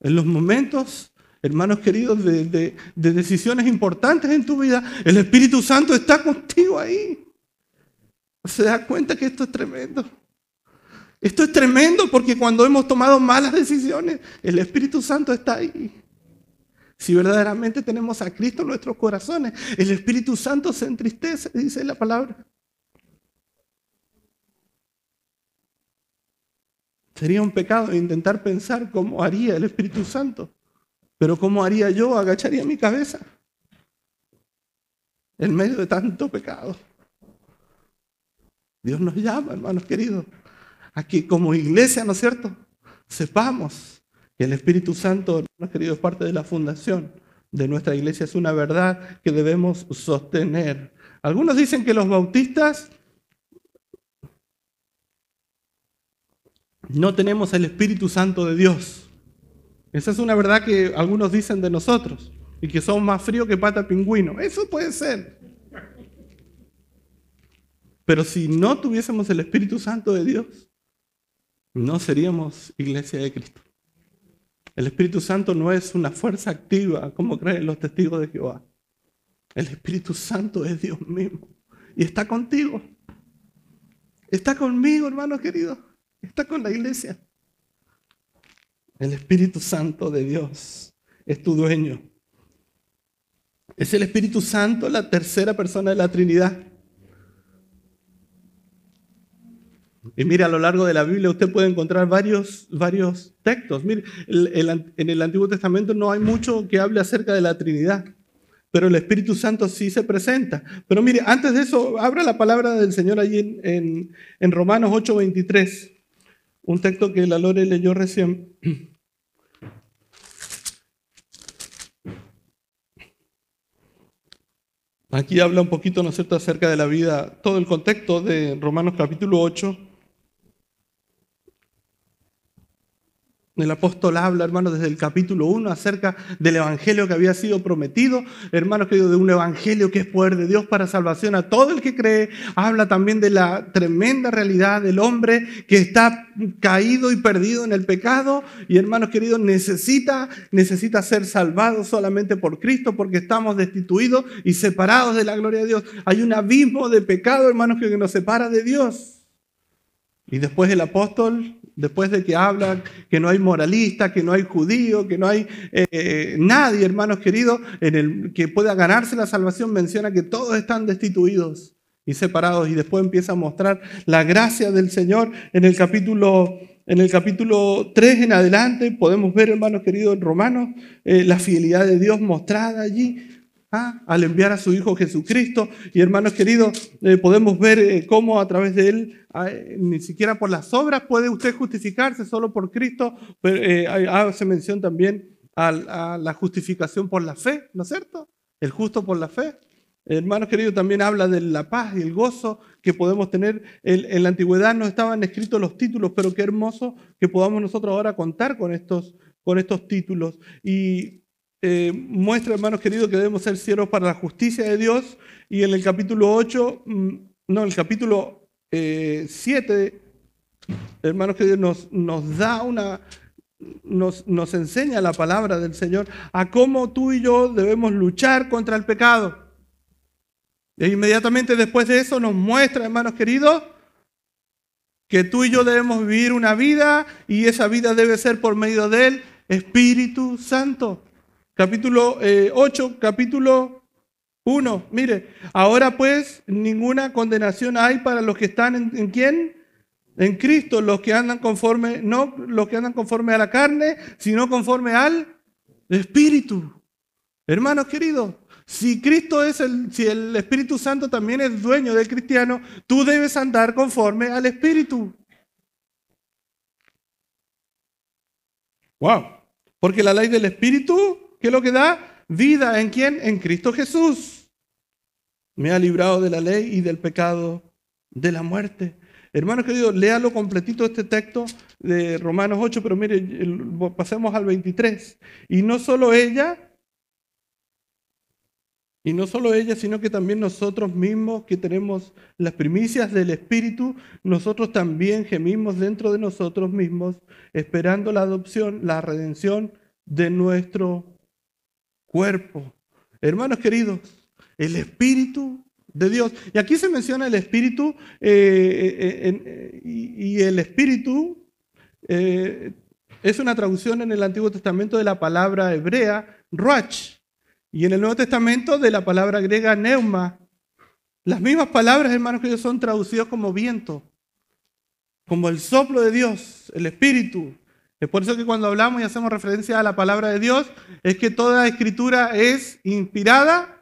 En los momentos, hermanos queridos, de, decisiones importantes en tu vida, el Espíritu Santo está contigo ahí. Se da cuenta que esto es tremendo. Esto es tremendo porque cuando hemos tomado malas decisiones, el Espíritu Santo está ahí. Si verdaderamente tenemos a Cristo en nuestros corazones, el Espíritu Santo se entristece, dice la palabra. Sería un pecado intentar pensar cómo haría el Espíritu Santo. Pero ¿cómo haría yo? Agacharía mi cabeza en medio de tanto pecado. Dios nos llama, hermanos queridos, a que como iglesia, ¿no es cierto? Sepamos que el Espíritu Santo, hermanos queridos, es parte de la fundación de nuestra iglesia. Es una verdad que debemos sostener. Algunos dicen que los bautistas no tenemos el Espíritu Santo de Dios. Esa es una verdad que algunos dicen de nosotros y que somos más fríos que pata pingüino. Eso puede ser. Pero si no tuviésemos el Espíritu Santo de Dios, no seríamos iglesia de Cristo. El Espíritu Santo no es una fuerza activa como creen los testigos de Jehová. El Espíritu Santo es Dios mismo y está contigo. Está conmigo, hermano querido. Está con la iglesia. El Espíritu Santo de Dios es tu dueño. Es el Espíritu Santo la tercera persona de la Trinidad. Y mire, a lo largo de la Biblia usted puede encontrar varios, varios textos. Mire, en el Antiguo Testamento no hay mucho que hable acerca de la Trinidad, pero el Espíritu Santo sí se presenta. Pero mire, antes de eso, abra la palabra del Señor allí en, en, en Romanos 8:23. Un texto que la Lore leyó recién. Aquí habla un poquito, ¿no cierto?, acerca de la vida, todo el contexto de Romanos capítulo 8, El apóstol habla, hermanos, desde el capítulo 1 acerca del evangelio que había sido prometido. Hermanos, queridos, de un evangelio que es poder de Dios para salvación a todo el que cree. Habla también de la tremenda realidad del hombre que está caído y perdido en el pecado. Y hermanos queridos, necesita, necesita ser salvado solamente por Cristo porque estamos destituidos y separados de la gloria de Dios. Hay un abismo de pecado, hermanos, que nos separa de Dios. Y después el apóstol, después de que habla que no hay moralista, que no hay judío, que no hay eh, nadie, hermanos queridos, en el, que pueda ganarse la salvación, menciona que todos están destituidos y separados. Y después empieza a mostrar la gracia del Señor en el capítulo, en el capítulo 3 en adelante. Podemos ver, hermanos queridos, en Romanos, eh, la fidelidad de Dios mostrada allí. ¿Ah? al enviar a su Hijo Jesucristo. Y hermanos queridos, eh, podemos ver cómo a través de Él ni siquiera por las obras puede usted justificarse, solo por Cristo. Pero, eh, hace mención también a, la justificación por la fe, ¿no es cierto? El justo por la fe. Hermanos queridos, también habla de la paz y el gozo que podemos tener. En, la antigüedad no estaban escritos los títulos, pero qué hermoso que podamos nosotros ahora contar con estos, con estos títulos. Y eh, muestra, hermanos queridos, que debemos ser siervos para la justicia de Dios. Y en el capítulo 8, mm, no, el capítulo 7, eh, hermanos que nos, nos da una, nos, nos enseña la palabra del Señor a cómo tú y yo debemos luchar contra el pecado. E inmediatamente después de eso nos muestra, hermanos queridos, que tú y yo debemos vivir una vida y esa vida debe ser por medio del Espíritu Santo. Capítulo 8, eh, capítulo uno, mire, ahora pues ninguna condenación hay para los que están en, quién? En Cristo, los que andan conforme, no los que andan conforme a la carne, sino conforme al Espíritu. Hermanos queridos, Si Cristo es el, si el Espíritu Santo también es dueño del cristiano, tú debes andar conforme al Espíritu. Wow. Porque la ley del Espíritu, ¿qué es lo que da? Vida en quién? En Cristo Jesús. Me ha librado de la ley y del pecado de la muerte. Hermanos queridos, léalo completito este texto de Romanos 8, pero mire, pasemos al 23. Y no solo ella, y no solo ella, sino que también nosotros mismos que tenemos las primicias del Espíritu, nosotros también gemimos dentro de nosotros mismos, esperando la adopción, la redención de nuestro cuerpo. Hermanos queridos, el Espíritu de Dios. Y aquí se menciona el Espíritu eh, eh, eh, y, el Espíritu es una traducción en el Antiguo Testamento de la palabra hebrea, ruach, y en el Nuevo Testamento de la palabra griega neuma. Las mismas palabras, hermanos, que son traducidas como viento, como el soplo de Dios, el Espíritu. Es por eso que cuando hablamos y hacemos referencia a la palabra de Dios, es que toda escritura es inspirada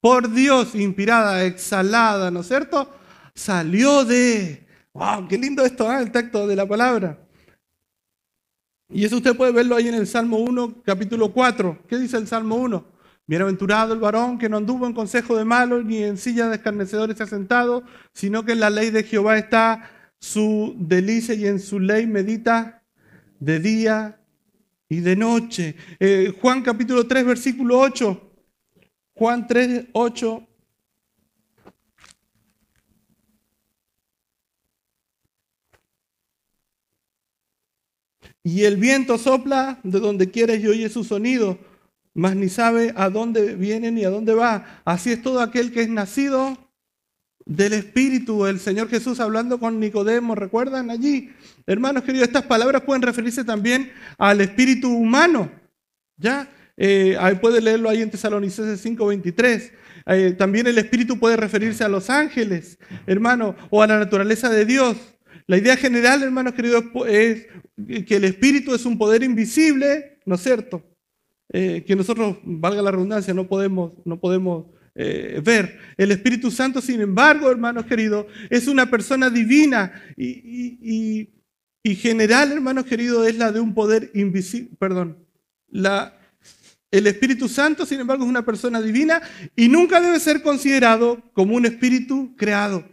por Dios, inspirada, exhalada, ¿no es cierto? Salió de... ¡Wow! ¡Qué lindo esto, ¿eh? el texto de la palabra! Y eso usted puede verlo ahí en el Salmo 1, capítulo 4. ¿Qué dice el Salmo 1? Bienaventurado el varón que no anduvo en consejo de malos ni en silla de escarnecedores se ha sentado, sino que en la ley de Jehová está su delicia y en su ley medita de día y de noche. Eh, Juan capítulo 3, versículo 8. Juan 3, 8. Y el viento sopla de donde quieres y oye su sonido mas ni sabe a dónde viene ni a dónde va. Así es todo aquel que es nacido del Espíritu. El Señor Jesús hablando con Nicodemo, ¿recuerdan allí? Hermanos queridos, estas palabras pueden referirse también al espíritu humano. ¿Ya? Eh, ahí puede leerlo ahí en Tesalonicenses 5:23. Eh, también el espíritu puede referirse a los ángeles, hermano, o a la naturaleza de Dios. La idea general, hermanos queridos, es que el espíritu es un poder invisible, ¿no es cierto? Eh, que nosotros, valga la redundancia, no podemos, no podemos ver. El Espíritu Santo, sin embargo, hermanos queridos, es una persona divina y, general, hermanos queridos, es la de un poder invisible, perdón, el Espíritu Santo, sin embargo, es una persona divina y nunca debe ser considerado como un espíritu creado.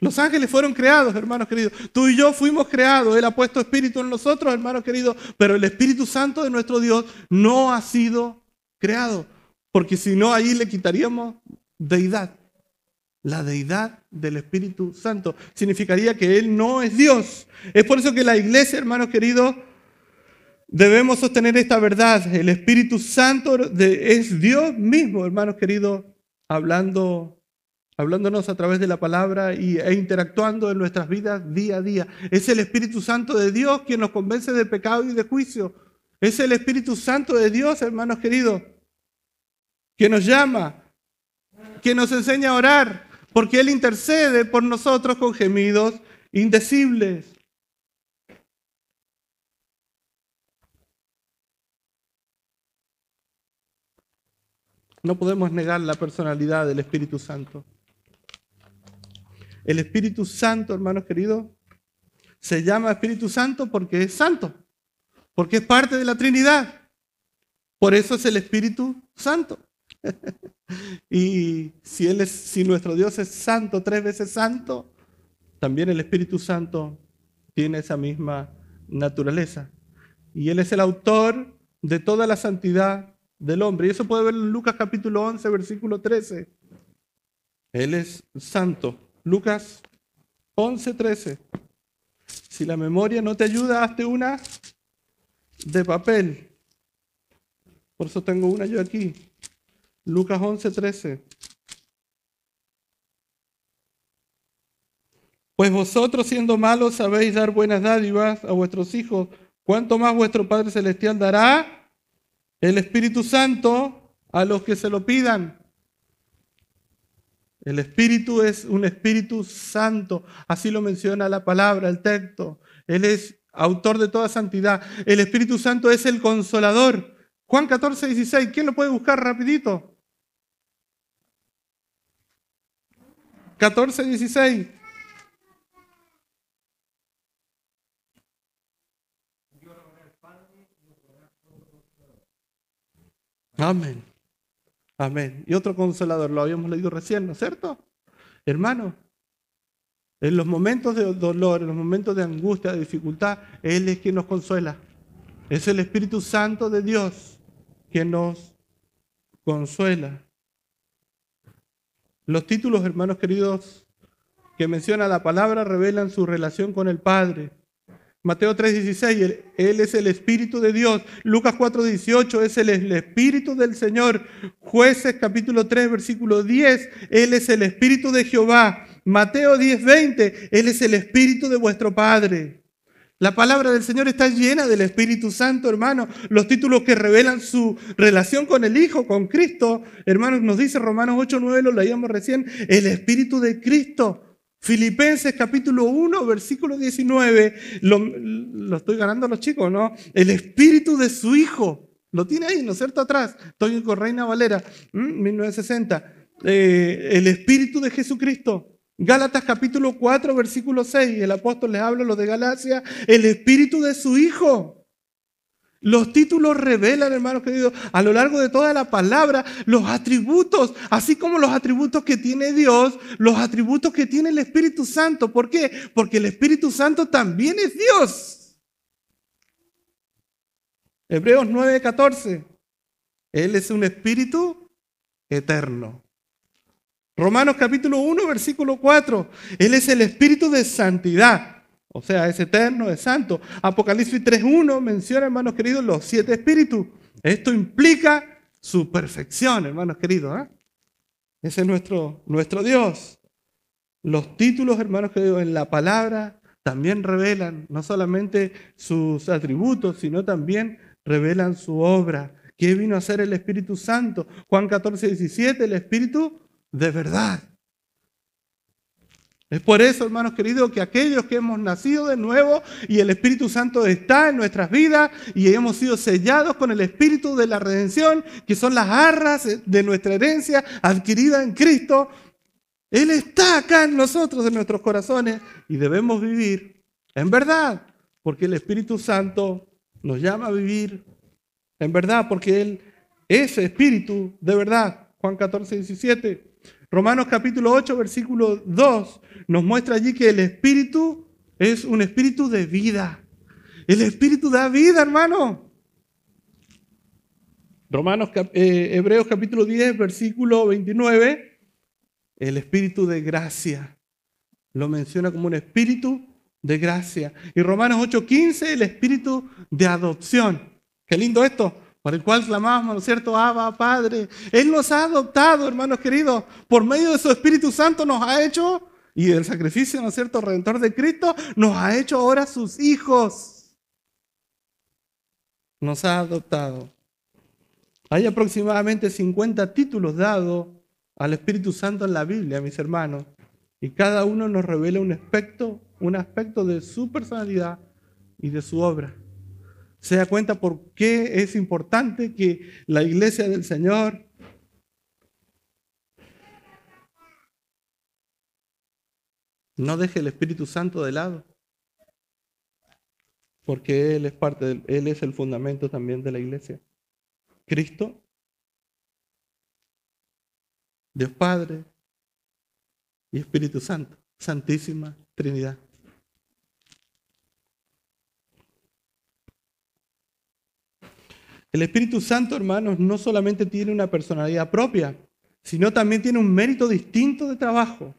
Los ángeles fueron creados, hermanos queridos. Tú y yo fuimos creados. Él ha puesto espíritu en nosotros, hermanos queridos. Pero el Espíritu Santo de nuestro Dios no ha sido creado. Porque si no, ahí le quitaríamos deidad. La deidad del Espíritu Santo significaría que Él no es Dios. Es por eso que la iglesia, hermanos queridos, debemos sostener esta verdad. El Espíritu Santo es Dios mismo, hermanos queridos, hablando hablándonos a través de la palabra e interactuando en nuestras vidas día a día. Es el Espíritu Santo de Dios quien nos convence de pecado y de juicio. Es el Espíritu Santo de Dios, hermanos queridos, que nos llama, que nos enseña a orar, porque Él intercede por nosotros con gemidos indecibles. No podemos negar la personalidad del Espíritu Santo. El Espíritu Santo, hermanos queridos, se llama Espíritu Santo porque es santo, porque es parte de la Trinidad. Por eso es el Espíritu Santo. y si, él es, si nuestro Dios es santo, tres veces santo, también el Espíritu Santo tiene esa misma naturaleza. Y Él es el autor de toda la santidad del hombre. Y eso puede ver en Lucas capítulo 11, versículo 13. Él es santo. Lucas 11:13. Si la memoria no te ayuda, hazte una de papel. Por eso tengo una yo aquí. Lucas 11:13. Pues vosotros siendo malos sabéis dar buenas dádivas a vuestros hijos, ¿cuánto más vuestro Padre Celestial dará el Espíritu Santo a los que se lo pidan? El Espíritu es un Espíritu Santo, así lo menciona la palabra, el texto. Él es autor de toda santidad. El Espíritu Santo es el consolador. Juan 14, 16, ¿quién lo puede buscar rapidito? 14, 16. Amén. Amén. Y otro consolador, lo habíamos leído recién, ¿no es cierto? Hermano, en los momentos de dolor, en los momentos de angustia, de dificultad, Él es quien nos consuela. Es el Espíritu Santo de Dios quien nos consuela. Los títulos, hermanos queridos, que menciona la palabra revelan su relación con el Padre. Mateo 3:16, Él es el Espíritu de Dios. Lucas 4:18 es el, el, Espíritu del Señor. Jueces capítulo 3, versículo 10, Él es el Espíritu de Jehová. Mateo 10:20, Él es el Espíritu de vuestro Padre. La palabra del Señor está llena del Espíritu Santo, hermano. Los títulos que revelan su relación con el Hijo, con Cristo, hermanos, nos dice Romanos 8, 9, lo leíamos recién, el Espíritu de Cristo. Filipenses capítulo 1, versículo 19, lo, estoy ganando a los chicos, ¿no? El Espíritu de su Hijo. Lo tiene ahí, ¿no es cierto? Atrás. Estoy con Reina Valera, 1960. Eh, el Espíritu de Jesucristo. Gálatas capítulo 4, versículo 6, el apóstol les habla lo de Galacia, el espíritu de su Hijo. Los títulos revelan, hermanos queridos, a lo largo de toda la palabra, los atributos, así como los atributos que tiene Dios, los atributos que tiene el Espíritu Santo. ¿Por qué? Porque el Espíritu Santo también es Dios. Hebreos 9, 14. Él es un espíritu eterno. Romanos capítulo 1, versículo 4. Él es el espíritu de santidad. O sea, es eterno, es santo. Apocalipsis 3.1 menciona, hermanos queridos, los siete espíritus. Esto implica su perfección, hermanos queridos. ¿eh? Ese es nuestro, nuestro Dios. Los títulos, hermanos queridos, en la palabra también revelan no solamente sus atributos, sino también revelan su obra. ¿Qué vino a hacer el Espíritu Santo? Juan 14, 17, el Espíritu de verdad. Es por eso, hermanos queridos, que aquellos que hemos nacido de nuevo y el Espíritu Santo está en nuestras vidas y hemos sido sellados con el Espíritu de la redención, que son las arras de nuestra herencia adquirida en Cristo, Él está acá en nosotros, en nuestros corazones, y debemos vivir en verdad, porque el Espíritu Santo nos llama a vivir en verdad, porque Él es Espíritu de verdad. Juan 14, 17. Romanos capítulo 8, versículo 2 nos muestra allí que el espíritu es un espíritu de vida. El espíritu da vida, hermano. Romanos, eh, Hebreos capítulo 10, versículo 29, el espíritu de gracia. Lo menciona como un espíritu de gracia. Y Romanos 8, 15, el espíritu de adopción. Qué lindo esto por el cual clamamos, ¿no es cierto? Abba, Padre. Él nos ha adoptado, hermanos queridos, por medio de su Espíritu Santo nos ha hecho, y del sacrificio, ¿no es cierto?, redentor de Cristo, nos ha hecho ahora sus hijos. Nos ha adoptado. Hay aproximadamente 50 títulos dados al Espíritu Santo en la Biblia, mis hermanos, y cada uno nos revela un aspecto, un aspecto de su personalidad y de su obra se da cuenta por qué es importante que la iglesia del Señor no deje el Espíritu Santo de lado, porque Él es parte, de, Él es el fundamento también de la iglesia. Cristo, Dios Padre y Espíritu Santo, Santísima Trinidad. El Espíritu Santo, hermanos, no solamente tiene una personalidad propia, sino también tiene un mérito distinto de trabajo.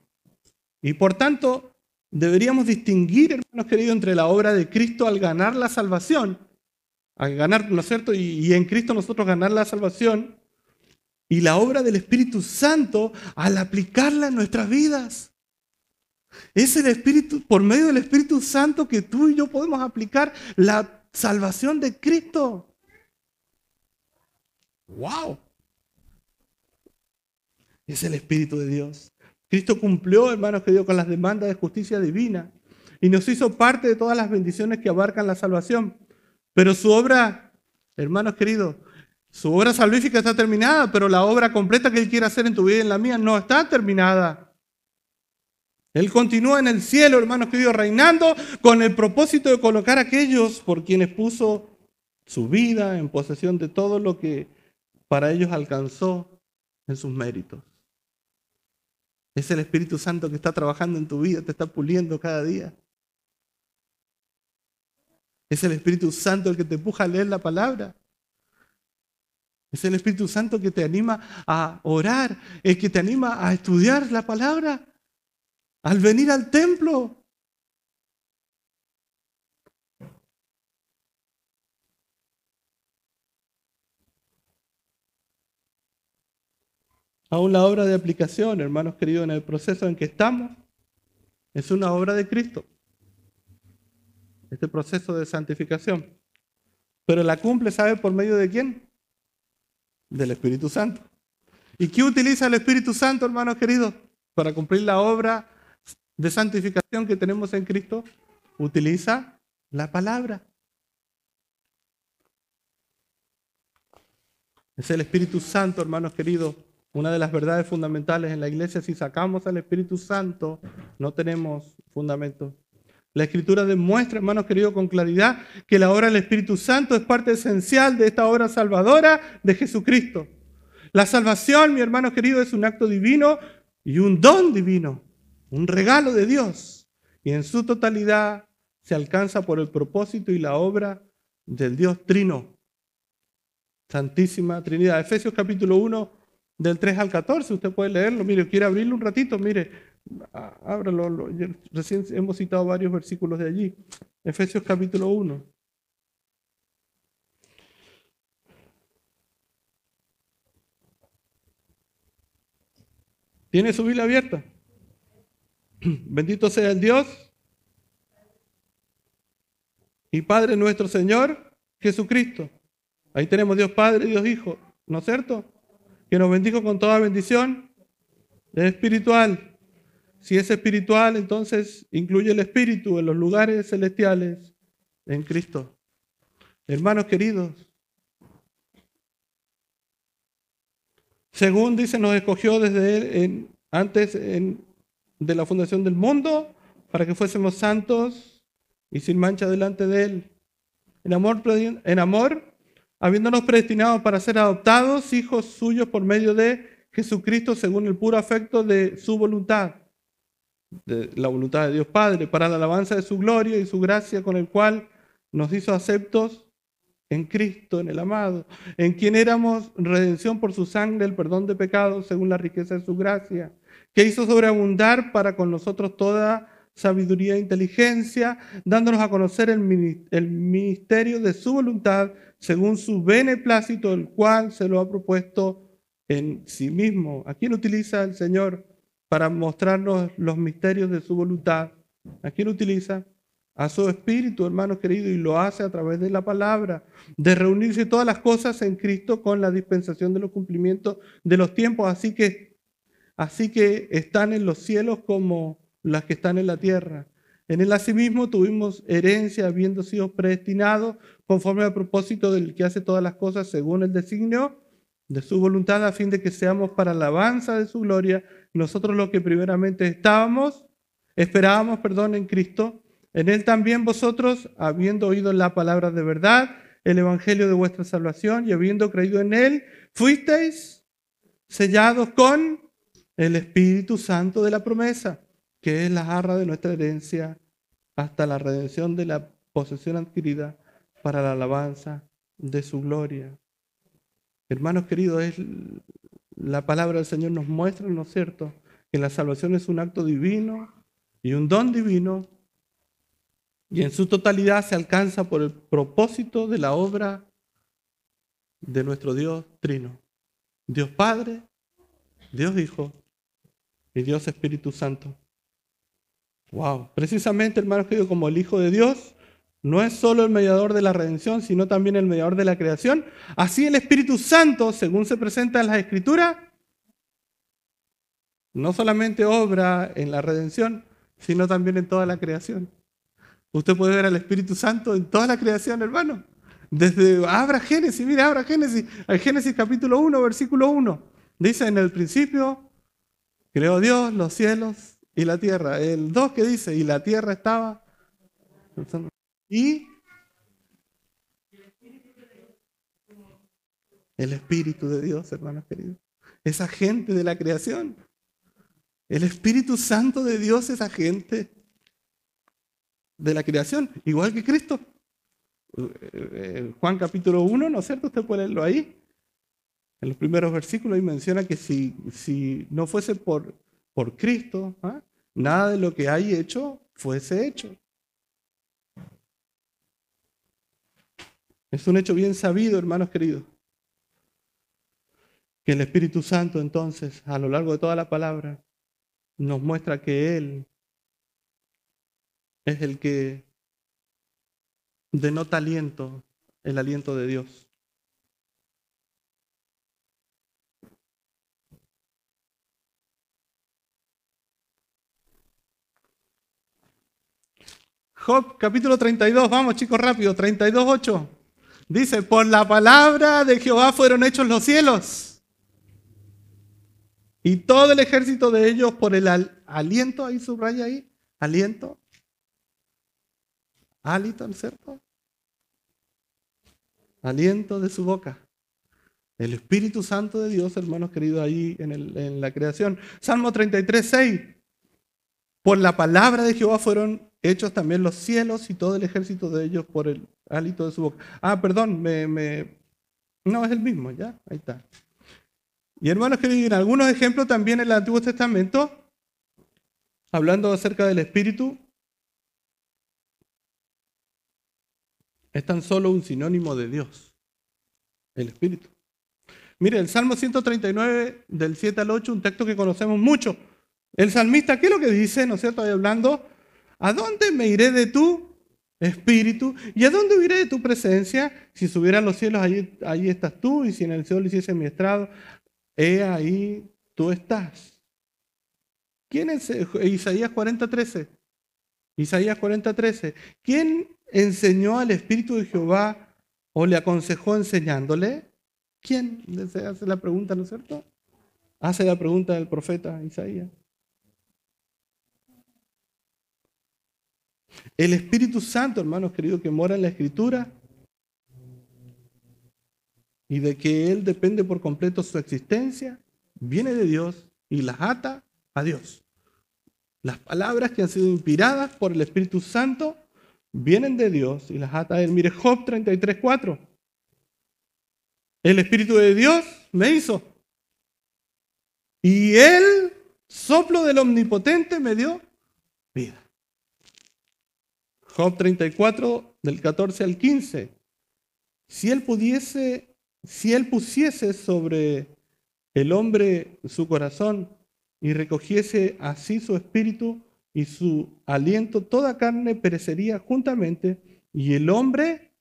Y por tanto, deberíamos distinguir, hermanos queridos, entre la obra de Cristo al ganar la salvación, al ganar, ¿no es cierto? Y, en Cristo nosotros ganar la salvación, y la obra del Espíritu Santo al aplicarla en nuestras vidas. Es el Espíritu, por medio del Espíritu Santo que tú y yo podemos aplicar la salvación de Cristo. ¡Wow! Es el Espíritu de Dios. Cristo cumplió, hermanos queridos, con las demandas de justicia divina y nos hizo parte de todas las bendiciones que abarcan la salvación. Pero su obra, hermanos queridos, su obra salvífica está terminada, pero la obra completa que Él quiere hacer en tu vida y en la mía no está terminada. Él continúa en el cielo, hermanos queridos, reinando con el propósito de colocar a aquellos por quienes puso su vida en posesión de todo lo que para ellos alcanzó en sus méritos. Es el Espíritu Santo que está trabajando en tu vida, te está puliendo cada día. Es el Espíritu Santo el que te empuja a leer la palabra. Es el Espíritu Santo que te anima a orar, el que te anima a estudiar la palabra, al venir al templo. Aún la obra de aplicación, hermanos queridos, en el proceso en que estamos, es una obra de Cristo. Este proceso de santificación. Pero la cumple, ¿sabe por medio de quién? del Espíritu Santo. ¿Y qué utiliza el Espíritu Santo, hermanos queridos, para cumplir la obra de santificación que tenemos en Cristo? Utiliza la palabra. Es el Espíritu Santo, hermanos queridos, una de las verdades fundamentales en la iglesia. Si sacamos al Espíritu Santo, no tenemos fundamento. La Escritura demuestra, hermanos queridos, con claridad que la obra del Espíritu Santo es parte esencial de esta obra salvadora de Jesucristo. La salvación, mi hermano querido, es un acto divino y un don divino, un regalo de Dios. Y en su totalidad se alcanza por el propósito y la obra del Dios Trino. Santísima Trinidad. Efesios capítulo 1, del 3 al 14, usted puede leerlo. Mire, quiere abrirlo un ratito, mire, ábralo, recién hemos citado varios versículos de allí. Efesios capítulo 1. ¿Tiene su Biblia abierta? Bendito sea el Dios y Padre nuestro Señor Jesucristo. Ahí tenemos Dios Padre y Dios Hijo, ¿no es cierto? Que nos bendijo con toda bendición espiritual si es espiritual, entonces incluye el espíritu en los lugares celestiales en Cristo. Hermanos queridos, según dice, nos escogió desde antes de la fundación del mundo para que fuésemos santos y sin mancha delante de él. En amor, habiéndonos predestinado para ser adoptados hijos suyos por medio de Jesucristo según el puro afecto de su voluntad de la voluntad de Dios Padre, para la alabanza de su gloria y su gracia con el cual nos hizo aceptos en Cristo, en el amado, en quien éramos redención por su sangre, el perdón de pecados, según la riqueza de su gracia, que hizo sobreabundar para con nosotros toda sabiduría e inteligencia, dándonos a conocer el, el ministerio de su voluntad, según su beneplácito, el cual se lo ha propuesto en sí mismo. ¿A quién utiliza el Señor? para mostrarnos los misterios de su voluntad. ¿A quién utiliza? A su espíritu, hermanos queridos, y lo hace a través de la palabra, de reunirse todas las cosas en Cristo con la dispensación de los cumplimientos de los tiempos. Así que, así que están en los cielos como las que están en la tierra. En él asimismo tuvimos herencia, habiendo sido predestinados conforme al propósito del que hace todas las cosas según el designio de su voluntad, a fin de que seamos para alabanza de su gloria. Nosotros lo que primeramente estábamos, esperábamos, perdón, en Cristo, en Él también vosotros, habiendo oído la palabra de verdad, el Evangelio de vuestra salvación y habiendo creído en Él, fuisteis sellados con el Espíritu Santo de la promesa, que es la jarra de nuestra herencia hasta la redención de la posesión adquirida para la alabanza de su gloria. Hermanos queridos, es la palabra del Señor nos muestra, ¿no es cierto?, que la salvación es un acto divino y un don divino y en su totalidad se alcanza por el propósito de la obra de nuestro Dios Trino. Dios Padre, Dios Hijo y Dios Espíritu Santo. Wow, precisamente hermanos queridos, como el Hijo de Dios no es solo el mediador de la redención, sino también el mediador de la creación. Así el Espíritu Santo, según se presenta en las Escrituras, no solamente obra en la redención, sino también en toda la creación. Usted puede ver al Espíritu Santo en toda la creación, hermano. Desde abra Génesis, mire, abra Génesis, al Génesis capítulo 1, versículo 1. Dice, en el principio creó Dios los cielos y la tierra. El 2 que dice, y la tierra estaba. Y el Espíritu de Dios, hermanos queridos. Esa gente de la creación. El Espíritu Santo de Dios es agente de la creación, igual que Cristo. Eh, eh, Juan capítulo 1, ¿no es cierto? Usted puede leerlo ahí. En los primeros versículos y menciona que si, si no fuese por, por Cristo, ¿ah? nada de lo que hay hecho fuese hecho. Es un hecho bien sabido, hermanos queridos, que el Espíritu Santo entonces, a lo largo de toda la palabra, nos muestra que Él es el que denota aliento, el aliento de Dios. Job capítulo 32, vamos chicos rápido, 32, 8. Dice, por la palabra de Jehová fueron hechos los cielos. Y todo el ejército de ellos por el aliento, ahí subraya ahí, aliento. Hálito, ¿no es cierto? Aliento de su boca. El Espíritu Santo de Dios, hermanos queridos, ahí en, en la creación. Salmo 33, 6. Por la palabra de Jehová fueron hechos también los cielos y todo el ejército de ellos por el hálito de su boca. Ah, perdón, me, me... no es el mismo, ya, ahí está. Y hermanos que en algunos ejemplos también en el Antiguo Testamento, hablando acerca del Espíritu, es tan solo un sinónimo de Dios, el Espíritu. Mire, el Salmo 139 del 7 al 8, un texto que conocemos mucho. El salmista, ¿qué es lo que dice? ¿No es cierto? Ahí hablando ¿A dónde me iré de tu espíritu? ¿Y a dónde iré de tu presencia? Si subieran los cielos, allí, estás tú, y si en el cielo hiciese mi estrado, he ahí tú estás. ¿Quién es Isaías 40:13? Isaías 40:13. ¿Quién enseñó al Espíritu de Jehová o le aconsejó enseñándole? ¿Quién? Se hace la pregunta, ¿no es cierto? Hace la pregunta del profeta Isaías. El Espíritu Santo, hermanos queridos, que mora en la Escritura y de que Él depende por completo su existencia, viene de Dios y las ata a Dios. Las palabras que han sido inspiradas por el Espíritu Santo vienen de Dios y las ata a Él. Mire Job 33.4. El Espíritu de Dios me hizo. Y el soplo del Omnipotente me dio vida. Job 34, del 14 al 15. Si él pudiese, si él pusiese sobre el hombre su corazón y recogiese así su espíritu y su aliento, toda carne perecería juntamente y el hombre,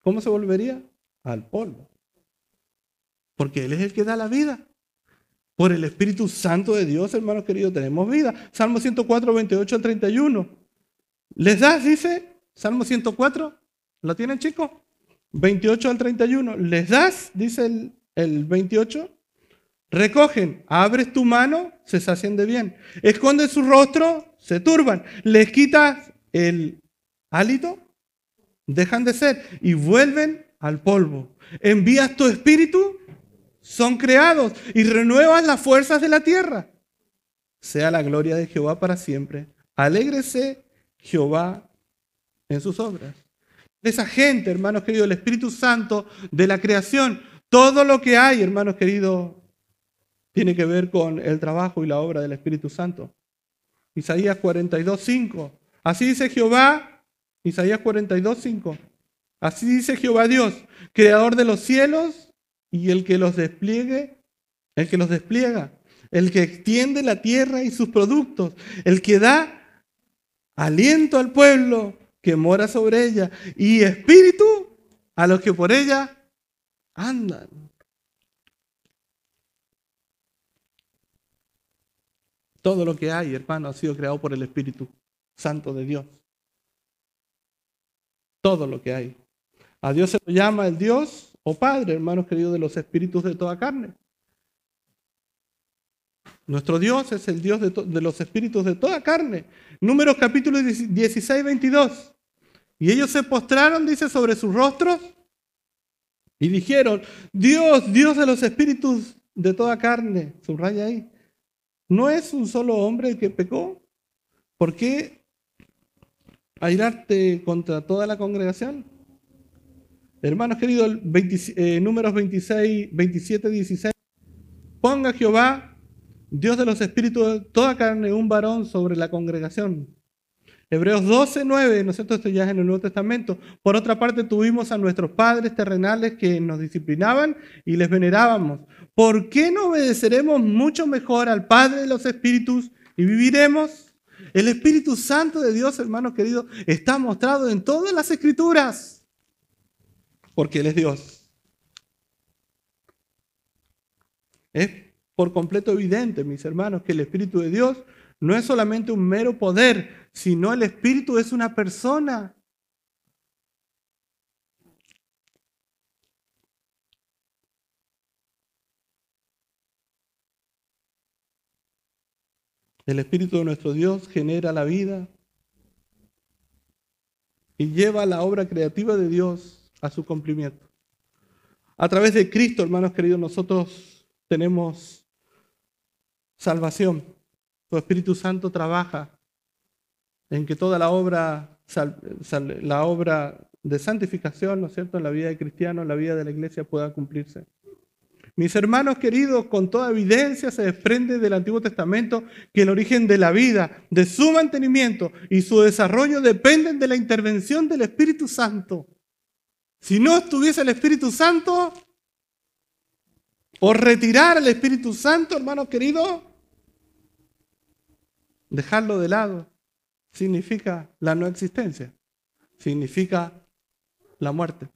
¿cómo se volvería? Al polvo. Porque Él es el que da la vida. Por el Espíritu Santo de Dios, hermanos queridos, tenemos vida. Salmo 104, 28 al 31. Les das, dice, Salmo 104, ¿lo tienen chicos? 28 al 31. Les das, dice el, el 28, recogen, abres tu mano, se sacian de bien. Esconde su rostro, se turban. Les quitas el hálito, dejan de ser y vuelven al polvo. Envías tu espíritu, son creados y renuevas las fuerzas de la tierra. Sea la gloria de Jehová para siempre. Alégrese Jehová en sus obras. Esa gente, hermanos queridos, el Espíritu Santo de la creación, todo lo que hay, hermanos queridos, tiene que ver con el trabajo y la obra del Espíritu Santo. Isaías 42, 5. Así dice Jehová, Isaías 42, 5. Así dice Jehová Dios, creador de los cielos y el que los despliegue, el que los despliega, el que extiende la tierra y sus productos, el que da aliento al pueblo que mora sobre ella y espíritu a los que por ella andan. Todo lo que hay, hermano, ha sido creado por el Espíritu Santo de Dios. Todo lo que hay. A Dios se lo llama el Dios o Padre, hermanos queridos, de los espíritus de toda carne. Nuestro Dios es el Dios de, de los espíritus de toda carne. Números capítulo 16, 22. Y ellos se postraron, dice, sobre sus rostros y dijeron, Dios, Dios de los espíritus de toda carne, subraya ahí, ¿no es un solo hombre el que pecó? ¿Por qué airarte contra toda la congregación? Hermanos queridos, eh, números 26, 27, 16. Ponga Jehová, Dios de los espíritus toda carne, un varón sobre la congregación Hebreos 12, 9, ¿no es? Esto ya es en el Nuevo Testamento. Por otra parte, tuvimos a nuestros padres terrenales que nos disciplinaban y les venerábamos. ¿Por qué no obedeceremos mucho mejor al Padre de los Espíritus y viviremos? El Espíritu Santo de Dios, hermanos queridos, está mostrado en todas las Escrituras, porque Él es Dios. Es por completo evidente, mis hermanos, que el Espíritu de Dios no es solamente un mero poder, sino el Espíritu es una persona. El Espíritu de nuestro Dios genera la vida y lleva la obra creativa de Dios a su cumplimiento. A través de Cristo, hermanos queridos, nosotros tenemos salvación. Tu Espíritu Santo trabaja en que toda la obra, la obra de santificación, ¿no es cierto?, en la vida de cristiano, en la vida de la iglesia pueda cumplirse. Mis hermanos queridos, con toda evidencia se desprende del Antiguo Testamento que el origen de la vida, de su mantenimiento y su desarrollo dependen de la intervención del Espíritu Santo. Si no estuviese el Espíritu Santo, o retirar al Espíritu Santo, hermanos queridos, Dejarlo de lado significa la no existencia, significa la muerte.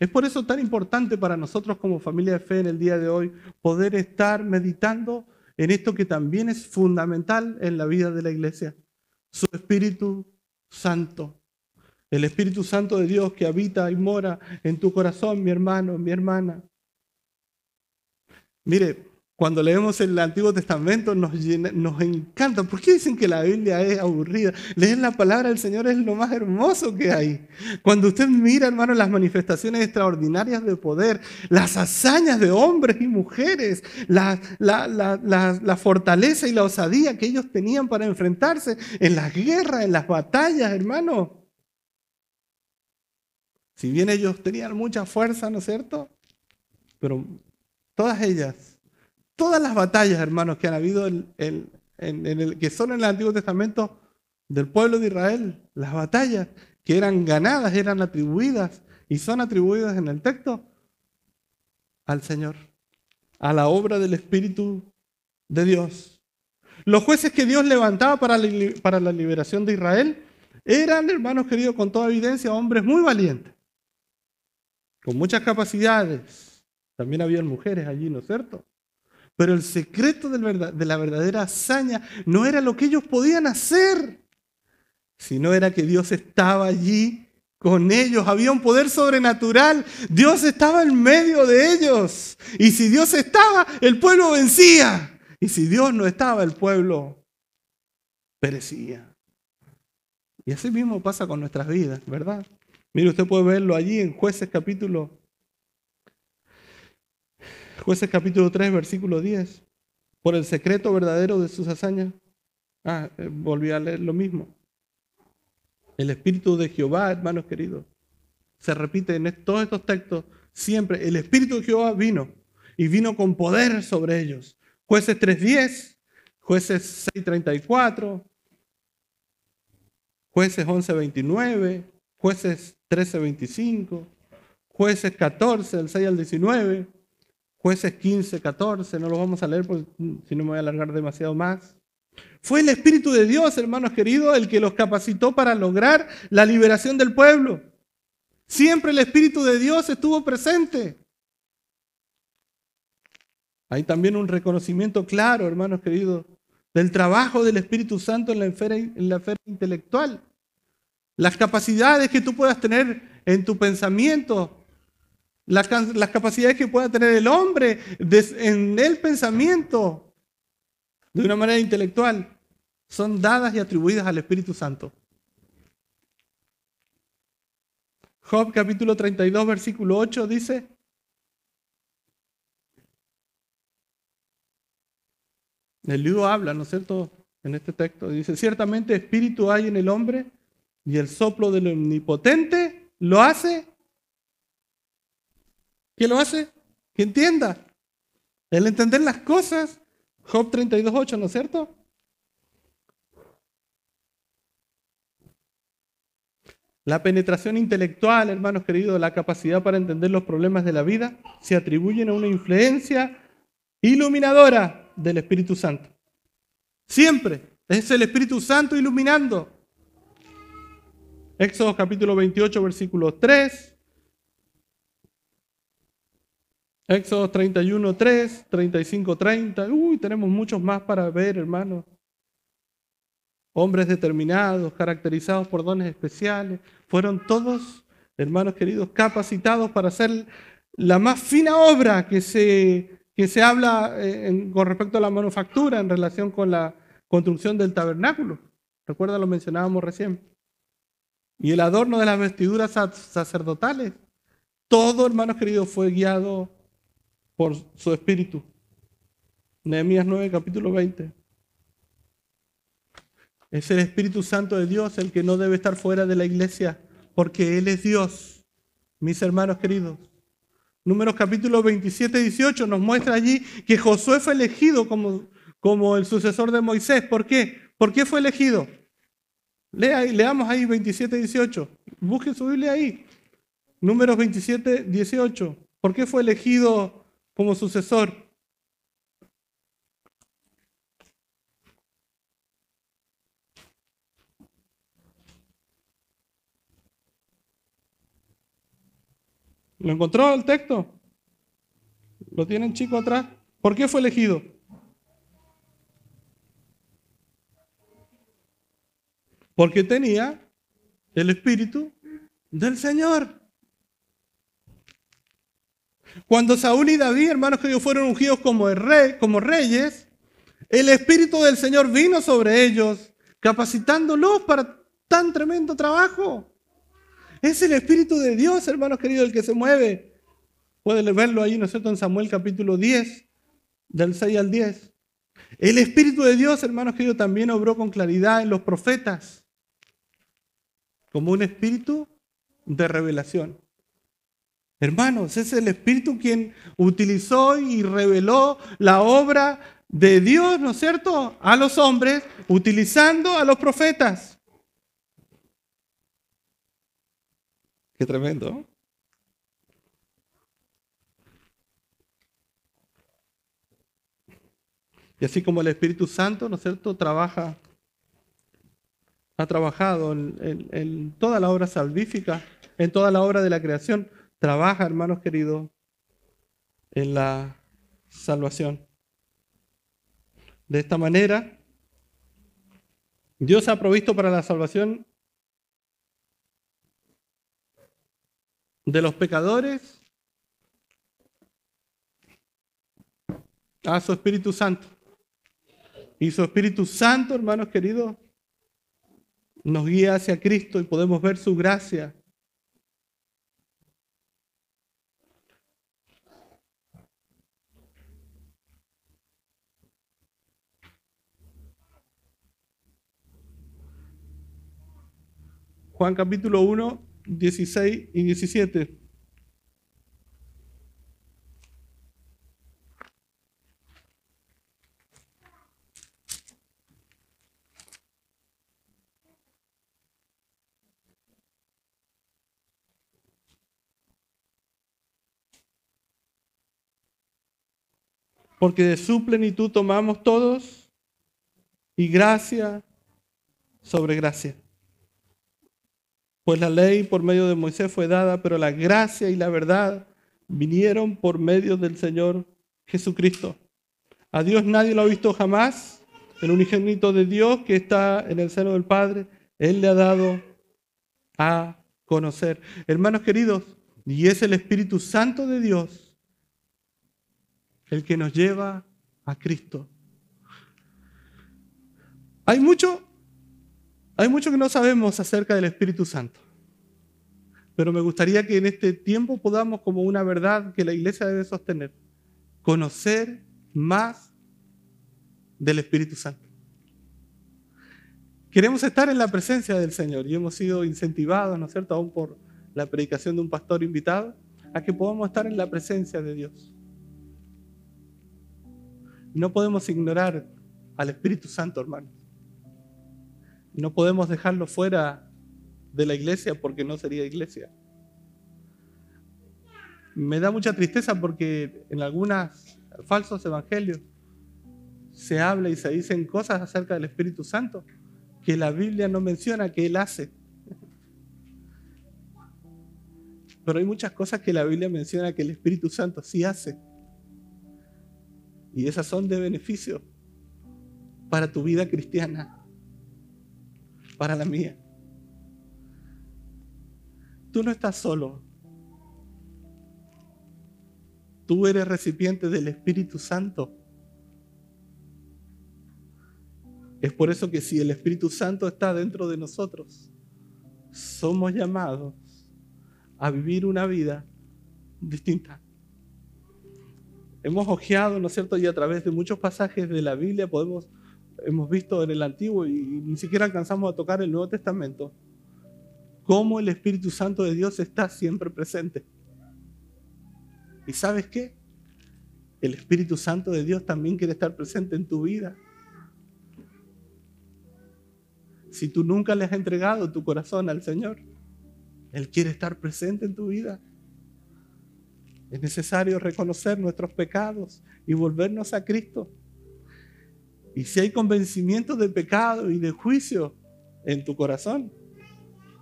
Es por eso tan importante para nosotros como familia de fe en el día de hoy poder estar meditando en esto que también es fundamental en la vida de la iglesia, su Espíritu Santo. El Espíritu Santo de Dios que habita y mora en tu corazón, mi hermano, mi hermana. Mire, cuando leemos el Antiguo Testamento nos, encanta. ¿Por qué dicen que la Biblia es aburrida? Leer la palabra del Señor es lo más hermoso que hay. Cuando usted mira, hermano, las manifestaciones extraordinarias de poder, las hazañas de hombres y mujeres, la fortaleza y la osadía que ellos tenían para enfrentarse en las guerras, en las batallas, hermano. Si bien ellos tenían mucha fuerza, ¿no es cierto? Pero todas ellas todas las batallas, hermanos, que han habido en, el, que son en el Antiguo Testamento del pueblo de Israel, las batallas que eran ganadas, eran atribuidas y son atribuidas en el texto al Señor, a la obra del Espíritu de Dios. Los jueces que Dios levantaba para la, para la liberación de Israel eran, hermanos queridos, con toda evidencia, hombres muy valientes, con muchas capacidades. También habían mujeres allí, ¿no es cierto? Pero el secreto de la verdadera hazaña no era lo que ellos podían hacer, sino era que Dios estaba allí con ellos. Había un poder sobrenatural. Dios estaba en medio de ellos. Y si Dios estaba, el pueblo vencía. Y si Dios no estaba, el pueblo perecía. Y así mismo pasa con nuestras vidas, ¿verdad? Mire, usted puede verlo allí en jueces capítulo Jueces capítulo 3, versículo 10. Por el secreto verdadero de sus hazañas. Ah, eh, volví a leer lo mismo. El Espíritu de Jehová, hermanos queridos. Se repite en todos estos textos siempre. El Espíritu de Jehová vino y vino con poder sobre ellos. Jueces 3.10, jueces 6.34, jueces 11.29, jueces 13.25, jueces 14, del 6 al 19, Jueces 15, 14, no lo vamos a leer porque mm, si no me voy a alargar demasiado más. Fue el Espíritu de Dios, hermanos queridos, el que los capacitó para lograr la liberación del pueblo. Siempre el Espíritu de Dios estuvo presente. Hay también un reconocimiento claro, hermanos queridos, del trabajo del Espíritu Santo en la esfera, en la esfera intelectual. Las capacidades que tú puedas tener en tu pensamiento, las, capacidades que pueda tener el hombre en el pensamiento de una manera intelectual, son dadas y atribuidas al Espíritu Santo. Job capítulo 32, versículo 8 dice, el libro habla, ¿no es cierto? En este texto dice, ciertamente espíritu hay en el hombre y el soplo del omnipotente lo hace. ¿Qué lo hace? Que entienda. El entender las cosas. Job 32, 8, ¿no es cierto? La penetración intelectual, hermanos queridos, la capacidad para entender los problemas de la vida, se atribuyen a una influencia iluminadora del Espíritu Santo. Siempre es el Espíritu Santo iluminando. Éxodo capítulo 28, versículo 3. Éxodo 31, 3, 35, 30. Uy, tenemos muchos más para ver, hermanos hombres determinados, caracterizados por dones especiales, fueron todos, hermanos queridos, capacitados para hacer la más fina obra que se, que se habla eh, con respecto a la manufactura en relación con la construcción del tabernáculo. Recuerda, lo mencionábamos recién. Y el adorno de las vestiduras sacerdotales. Todo, hermanos queridos, fue guiado por su espíritu. Nehemías 9, capítulo 20. Es el Espíritu Santo de Dios el que no debe estar fuera de la iglesia, porque Él es Dios, mis hermanos queridos. Números capítulo 27 y 18 nos muestra allí que Josué fue elegido como, como el sucesor de Moisés. ¿Por qué? ¿Por qué fue elegido? Lea, leamos ahí 27 y 18. Busque su Biblia ahí. Números 27, 18. ¿Por qué fue elegido como sucesor? ¿Lo encontró el texto? ¿Lo tienen chico atrás? ¿Por qué fue elegido? Porque tenía el Espíritu del Señor. Cuando Saúl y David, hermanos que fueron ungidos como, rey, como reyes, el Espíritu del Señor vino sobre ellos, capacitándolos para tan tremendo trabajo. Es el Espíritu de Dios, hermanos queridos, el que se mueve. Pueden verlo ahí, ¿no es cierto?, en Samuel capítulo 10, del 6 al 10. El Espíritu de Dios, hermanos queridos, también obró con claridad en los profetas, como un espíritu de revelación. Hermanos, es el Espíritu quien utilizó y reveló la obra de Dios, ¿no es cierto?, a los hombres, utilizando a los profetas. Qué tremendo. Y así como el Espíritu Santo, ¿no es cierto?, trabaja, ha trabajado en, en, toda la obra salvífica, en toda la obra de la creación, trabaja, hermanos queridos, en la salvación. De esta manera, Dios ha provisto para la salvación de los pecadores a su Espíritu Santo. Y su Espíritu Santo, hermanos queridos, nos guía hacia Cristo y podemos ver su gracia. Juan capítulo 1, 16 y 17. Porque de su plenitud tomamos todos y gracia sobre gracia. Pues la ley por medio de Moisés fue dada, pero la gracia y la verdad vinieron por medio del Señor Jesucristo. A Dios nadie lo ha visto jamás. El unigénito de Dios que está en el seno del Padre, Él le ha dado a conocer. Hermanos queridos, y es el Espíritu Santo de Dios el que nos lleva a Cristo. Hay mucho, hay mucho que no sabemos acerca del Espíritu Santo. Pero me gustaría que en este tiempo podamos, como una verdad que la iglesia debe sostener, conocer más del Espíritu Santo. Queremos estar en la presencia del Señor y hemos sido incentivados, ¿no es cierto?, aún por la predicación de un pastor invitado, a que podamos estar en la presencia de Dios. No podemos ignorar al Espíritu Santo, hermanos. No podemos dejarlo fuera de la iglesia porque no sería iglesia. Me da mucha tristeza porque en algunos falsos evangelios se habla y se dicen cosas acerca del Espíritu Santo que la Biblia no menciona que Él hace. Pero hay muchas cosas que la Biblia menciona que el Espíritu Santo sí hace. Y esas son de beneficio para tu vida cristiana, para la mía. Tú no estás solo. Tú eres recipiente del Espíritu Santo. Es por eso que si el Espíritu Santo está dentro de nosotros, somos llamados a vivir una vida distinta. Hemos ojeado, ¿no es cierto? Y a través de muchos pasajes de la Biblia podemos, hemos visto en el Antiguo y ni siquiera alcanzamos a tocar el Nuevo Testamento, cómo el Espíritu Santo de Dios está siempre presente. ¿Y sabes qué? El Espíritu Santo de Dios también quiere estar presente en tu vida. Si tú nunca le has entregado tu corazón al Señor, Él quiere estar presente en tu vida. Es necesario reconocer nuestros pecados y volvernos a Cristo. Y si hay convencimiento de pecado y de juicio en tu corazón,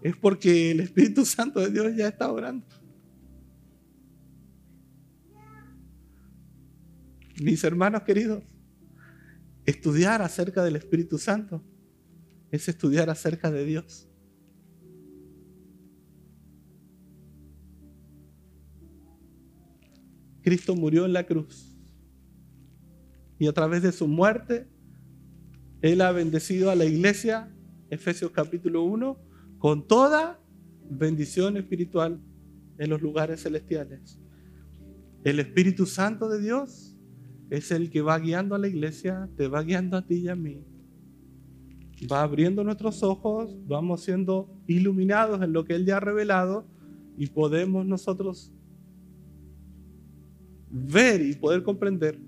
es porque el Espíritu Santo de Dios ya está orando. Mis hermanos queridos, estudiar acerca del Espíritu Santo es estudiar acerca de Dios. Cristo murió en la cruz y a través de su muerte, Él ha bendecido a la iglesia, Efesios capítulo 1, con toda bendición espiritual en los lugares celestiales. El Espíritu Santo de Dios es el que va guiando a la iglesia, te va guiando a ti y a mí. Va abriendo nuestros ojos, vamos siendo iluminados en lo que Él ya ha revelado y podemos nosotros ver y poder comprender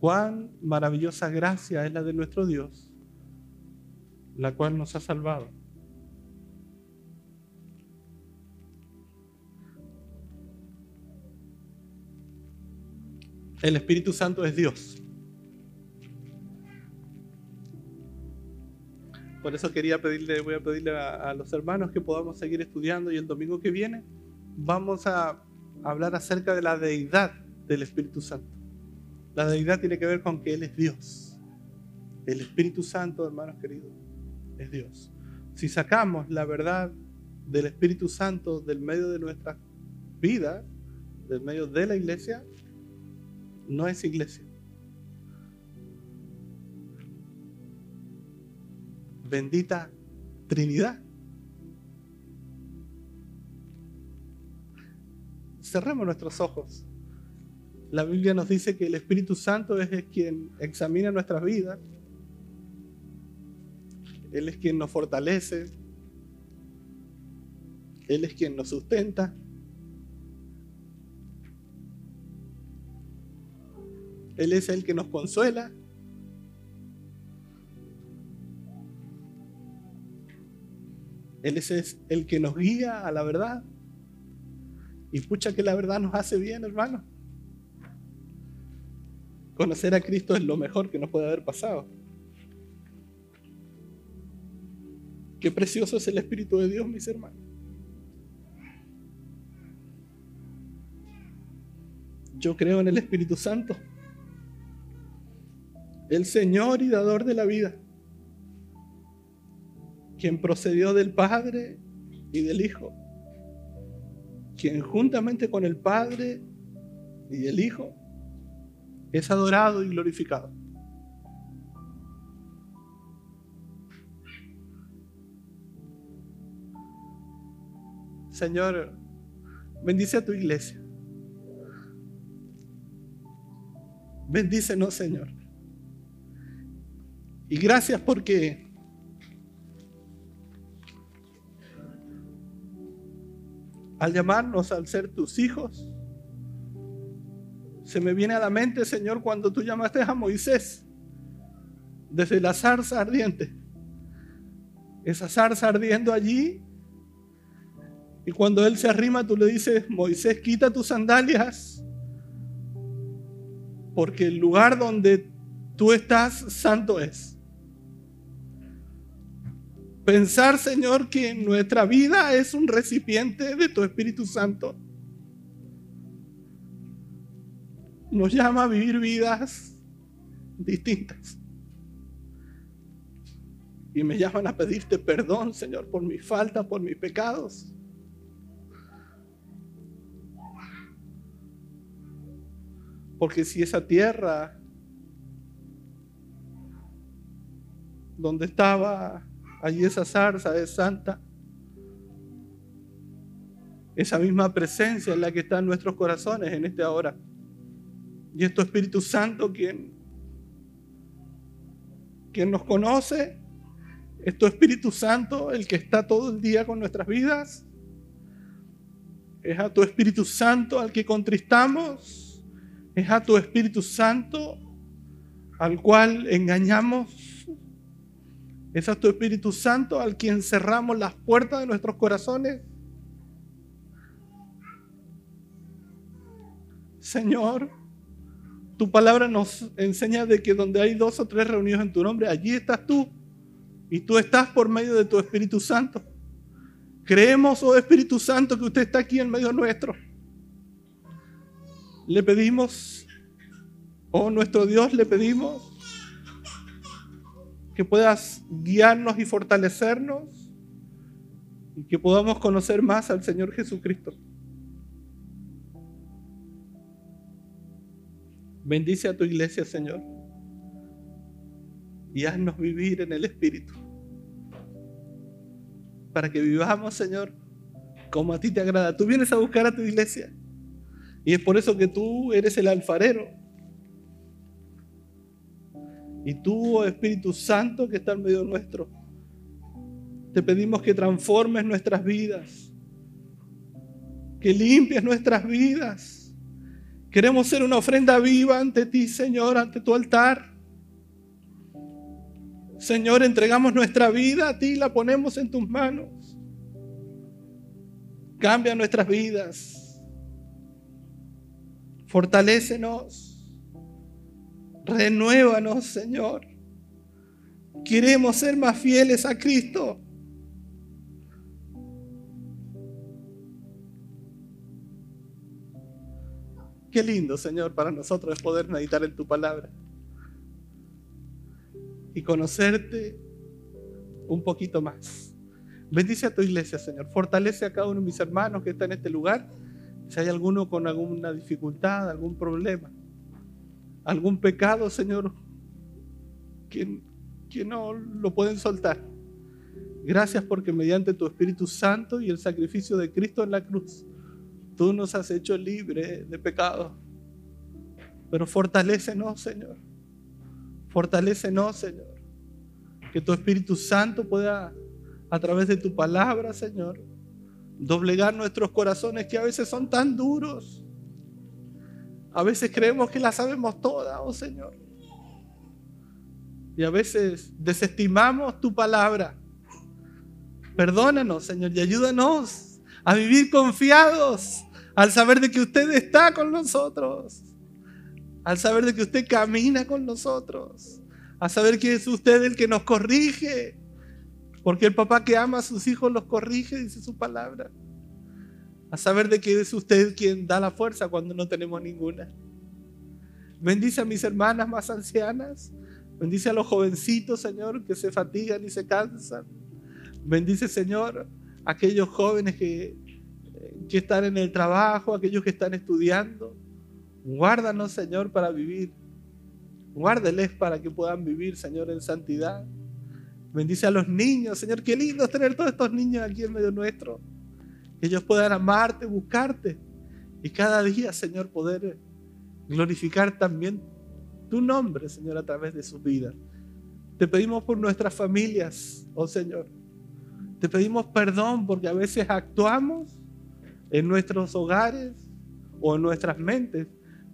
cuán maravillosa gracia es la de nuestro Dios, la cual nos ha salvado. El Espíritu Santo es Dios. Por eso quería pedirle, voy a pedirle a, los hermanos que podamos seguir estudiando y el domingo que viene vamos a hablar acerca de la deidad del Espíritu Santo. La deidad tiene que ver con que Él es Dios. El Espíritu Santo, hermanos queridos, es Dios. Si sacamos la verdad del Espíritu Santo del medio de nuestra vida, del medio de la iglesia, no es iglesia. Bendita Trinidad. Cerremos nuestros ojos. La Biblia nos dice que el Espíritu Santo es quien examina nuestras vidas. Él es quien nos fortalece. Él es quien nos sustenta. Él es el que nos consuela. Él es el que nos guía a la verdad. Y pucha que la verdad nos hace bien, hermano. Conocer a Cristo es lo mejor que nos puede haber pasado. Qué precioso es el Espíritu de Dios, mis hermanos. Yo creo en el Espíritu Santo el Señor y dador de la vida, quien procedió del Padre y del Hijo, quien juntamente con el Padre y el Hijo es adorado y glorificado. Señor, bendice a tu iglesia. Bendícenos, Señor. Y gracias porque al llamarnos al ser tus hijos, se me viene a la mente, Señor, cuando tú llamaste a Moisés desde la zarza ardiente. Esa zarza ardiendo allí. Y cuando él se arrima, tú le dices, Moisés, quita tus sandalias, porque el lugar donde tú estás santo es. Pensar, Señor, que nuestra vida es un recipiente de tu Espíritu Santo. Nos llama a vivir vidas distintas y me llaman a pedirte perdón, Señor, por mi falta, por mis pecados. Porque si esa tierra donde estaba allí esa zarza es santa, esa misma presencia es la que está en nuestros corazones en esta hora. Y es tu Espíritu Santo quien, nos conoce ¿Es tu Espíritu Santo el que está todo el día con nuestras vidas? ¿Es a tu Espíritu Santo al que contristamos? ¿Es a tu Espíritu Santo al cual engañamos? ¿Es a tu Espíritu Santo al quien cerramos las puertas de nuestros corazones? Señor, tu palabra nos enseña de que donde hay dos o tres reunidos en tu nombre, allí estás tú. Y tú estás por medio de tu Espíritu Santo. Creemos, oh Espíritu Santo, que usted está aquí en medio nuestro. Le pedimos, oh nuestro Dios, le pedimos que puedas guiarnos y fortalecernos y que podamos conocer más al Señor Jesucristo. Bendice a tu iglesia, Señor y haznos vivir en el Espíritu. Para que vivamos, Señor, como a ti te agrada. Tú vienes a buscar a tu iglesia. Y es por eso que tú eres el alfarero. Y tú, oh Espíritu Santo, que está en medio nuestro, te pedimos que transformes nuestras vidas, que limpies nuestras vidas. Queremos ser una ofrenda viva ante ti, Señor, ante tu altar. Señor, entregamos nuestra vida a ti, la ponemos en tus manos. Cambia nuestras vidas. Fortalécenos. Renuévanos, Señor. Queremos ser más fieles a Cristo. Qué lindo, Señor, para nosotros es poder meditar en tu palabra y conocerte un poquito más. Bendice a tu iglesia, Señor. Fortalece a cada uno de mis hermanos que está en este lugar. Si hay alguno con alguna dificultad, algún problema, algún pecado, Señor, que, que no lo pueden soltar. Gracias porque mediante tu Espíritu Santo y el sacrificio de Cristo en la cruz, tú nos has hecho libres de pecado. Pero fortalécenos, Señor. Fortalécenos, Señor. Que tu Espíritu Santo pueda, a través de tu palabra, Señor, doblegar nuestros corazones que a veces son tan duros. A veces creemos que la sabemos toda, oh Señor. Y a veces desestimamos tu palabra. Perdónanos, Señor, y ayúdanos a vivir confiados al saber de que usted está con nosotros. Al saber de que usted camina con nosotros, a saber que es usted el que nos corrige, porque el papá que ama a sus hijos los corrige, dice su palabra, a saber de que es usted quien da la fuerza cuando no tenemos ninguna. Bendice a mis hermanas más ancianas, bendice a los jovencitos, Señor, que se fatigan y se cansan. Bendice, Señor, a aquellos jóvenes que, que están en el trabajo, aquellos que están estudiando. Guárdanos, Señor, para vivir. Guárdeles para que puedan vivir, Señor, en santidad. Bendice a los niños, Señor. Qué lindo tener todos estos niños aquí en medio nuestro. Que ellos puedan amarte, buscarte. Y cada día, Señor, poder glorificar también tu nombre, Señor, a través de sus vidas. Te pedimos por nuestras familias, oh Señor. Te pedimos perdón porque a veces actuamos en nuestros hogares o en nuestras mentes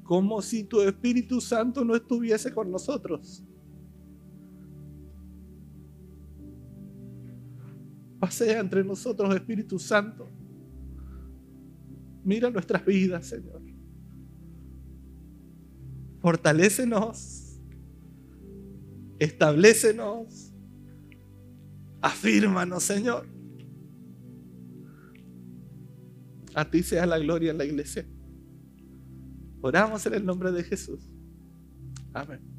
como si tu Espíritu Santo no estuviese con nosotros. Pasea entre nosotros, Espíritu Santo. Mira nuestras vidas, Señor. Fortalécenos. Establecenos. Afírmanos, Señor. A ti sea la gloria en la iglesia. Oramos en el nombre de Jesús. Amén.